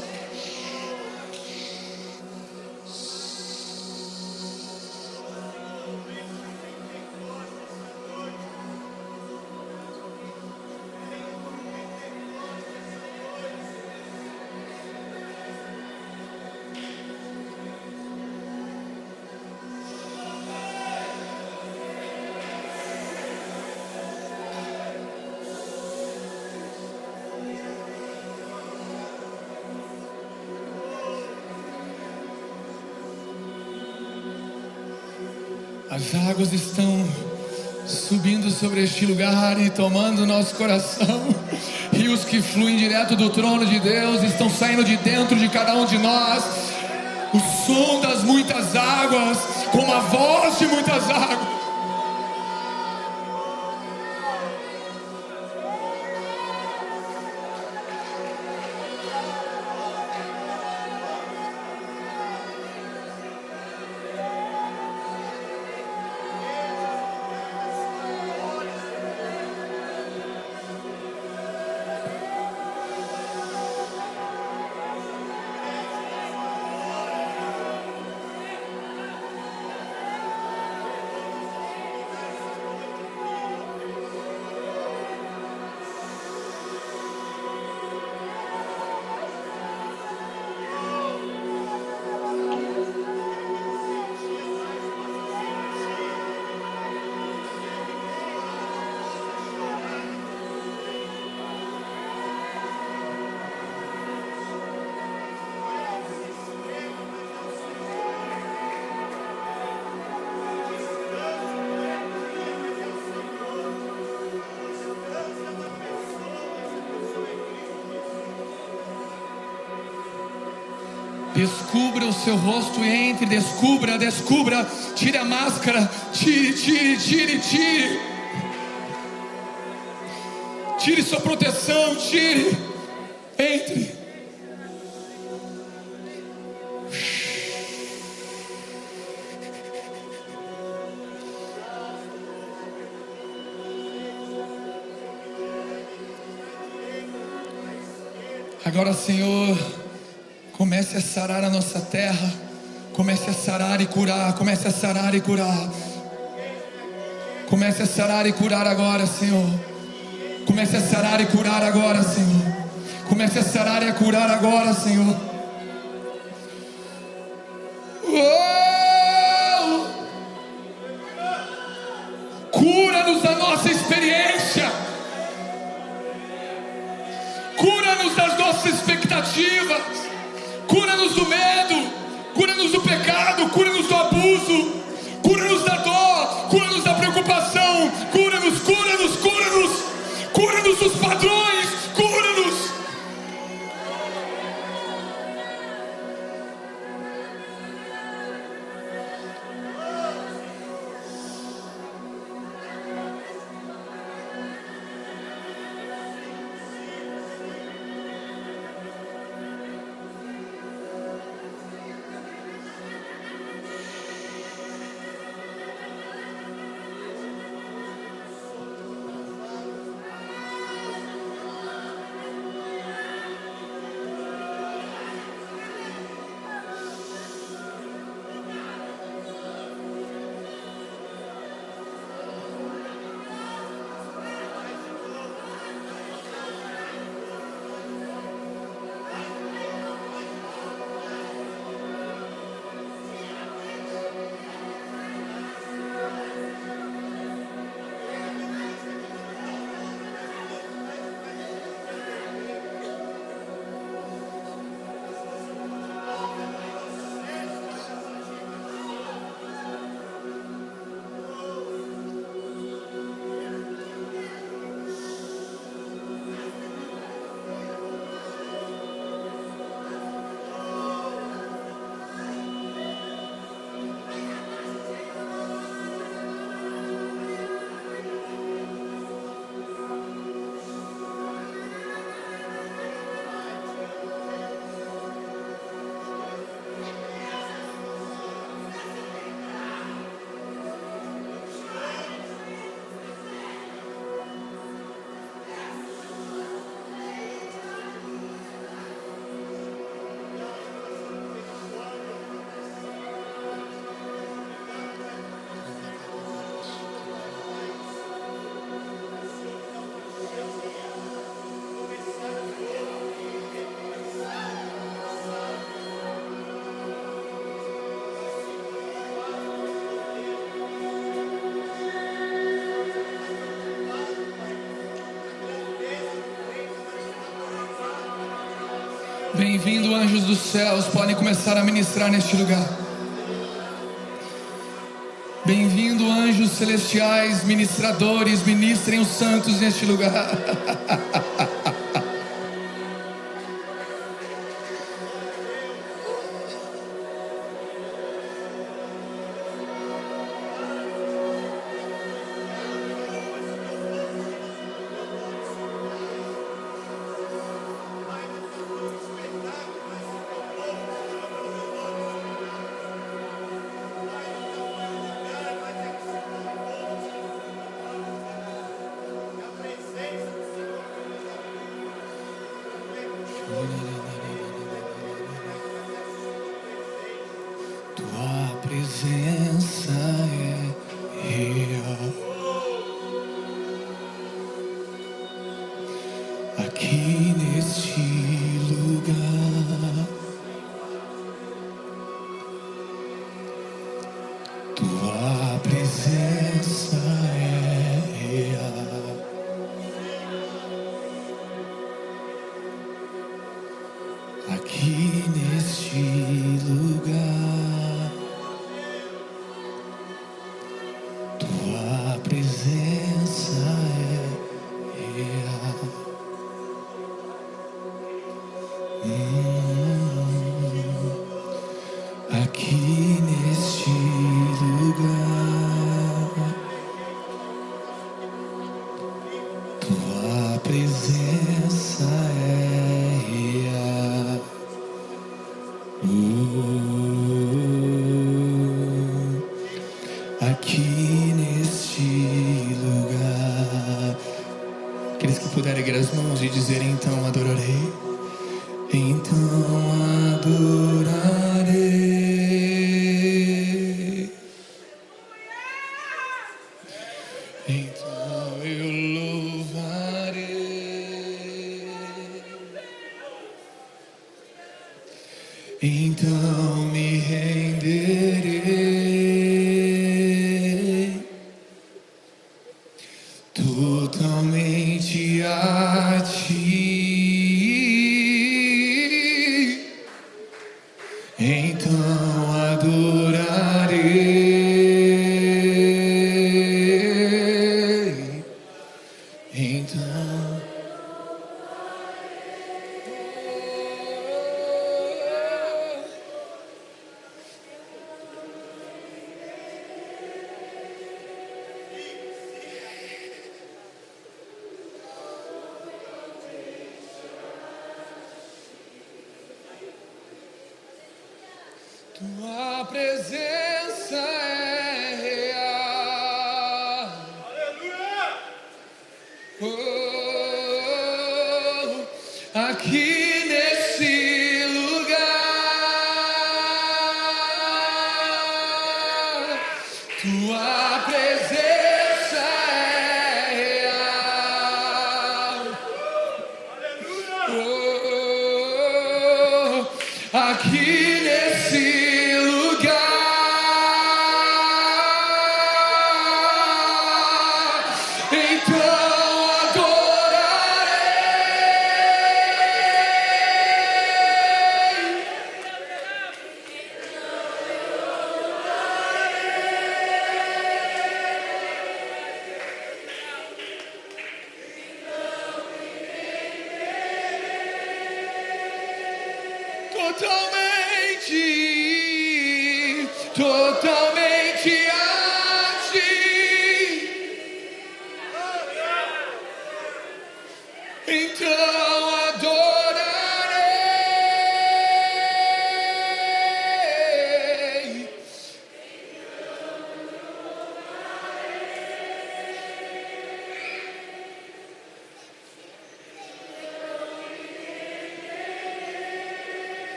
As águas estão subindo sobre este lugar e tomando nosso coração. Rios que fluem direto do trono de Deus estão saindo de dentro de cada um de nós. O som das muitas águas, como a voz de muitas águas. Seu rosto entre, descubra, descubra, tire a máscara, tire, tire, tire, tire. Tire sua proteção, tire, entre. Agora, Senhor. Comece a sarar a nossa terra. Comece a sarar e curar. Comece a sarar e curar. Comece a sarar e curar agora, Senhor. Comece a sarar e curar agora, Senhor. Comece a sarar e a curar agora, Senhor. Bem-vindo, anjos dos céus, podem começar a ministrar neste lugar. Bem-vindo, anjos celestiais, ministradores, ministrem os santos neste lugar.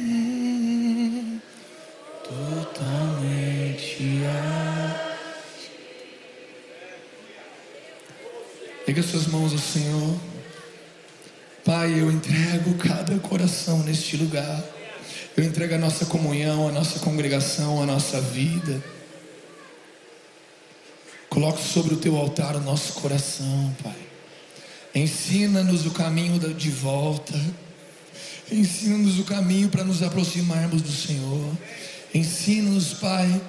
viver totalmente a Pega suas mãos ao Senhor. Pai, eu entrego cada coração neste lugar. Eu entrego a nossa comunhão, a nossa congregação, a nossa vida. Coloque sobre o teu altar o nosso coração, Pai. Ensina-nos o caminho de volta. Ensina-nos o caminho para nos aproximarmos do Senhor. Ensina-nos, Pai.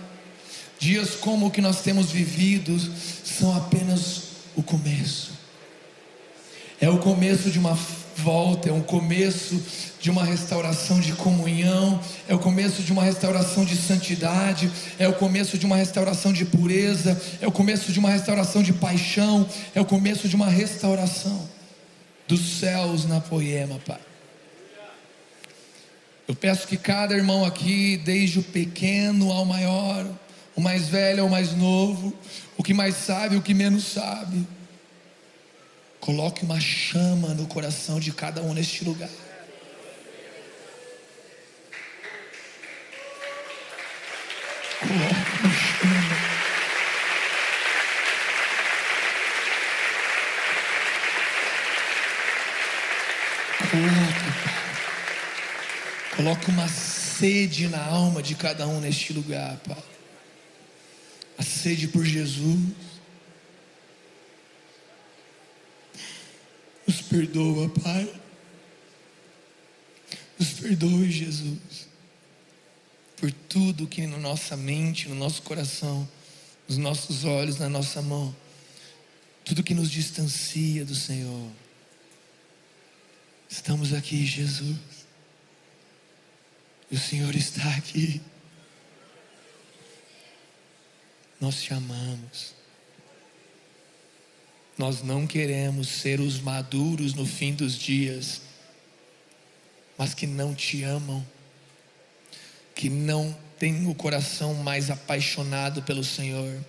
Dias como o que nós temos vivido são apenas o começo. É o começo de uma volta, é um começo de uma restauração de comunhão, é o começo de uma restauração de santidade, é o começo de uma restauração de pureza, é o começo de uma restauração de paixão, é o começo de uma restauração dos céus na poema, Pai. Eu peço que cada irmão aqui, desde o pequeno ao maior, o mais velho ao mais novo, o que mais sabe, o que menos sabe, Coloque uma chama no coração de cada um neste lugar. Coloque uma chama. Coloque, Pai. Coloque uma sede na alma de cada um neste lugar, Pai. A sede por Jesus Nos perdoa, Pai. Nos perdoe, Jesus, por tudo que na nossa mente, no nosso coração, nos nossos olhos, na nossa mão, tudo que nos distancia do Senhor. Estamos aqui, Jesus. O Senhor está aqui. Nós te amamos. Nós não queremos ser os maduros no fim dos dias, mas que não te amam, que não têm o coração mais apaixonado pelo Senhor.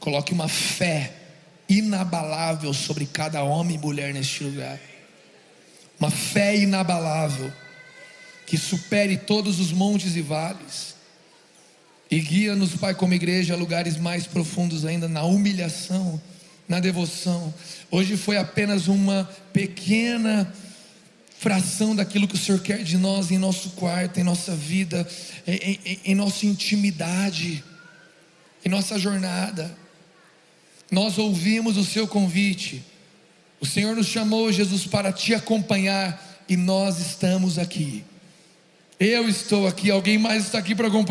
Coloque uma fé inabalável sobre cada homem e mulher neste lugar. Uma fé inabalável que supere todos os montes e vales. E guia-nos, Pai, como igreja, a lugares mais profundos ainda na humilhação na devoção. Hoje foi apenas uma pequena fração daquilo que o Senhor quer de nós em nosso quarto, em nossa vida, em, em, em nossa intimidade, em nossa jornada. Nós ouvimos o seu convite. O Senhor nos chamou, Jesus, para te acompanhar e nós estamos aqui. Eu estou aqui, alguém mais está aqui para acompanhar.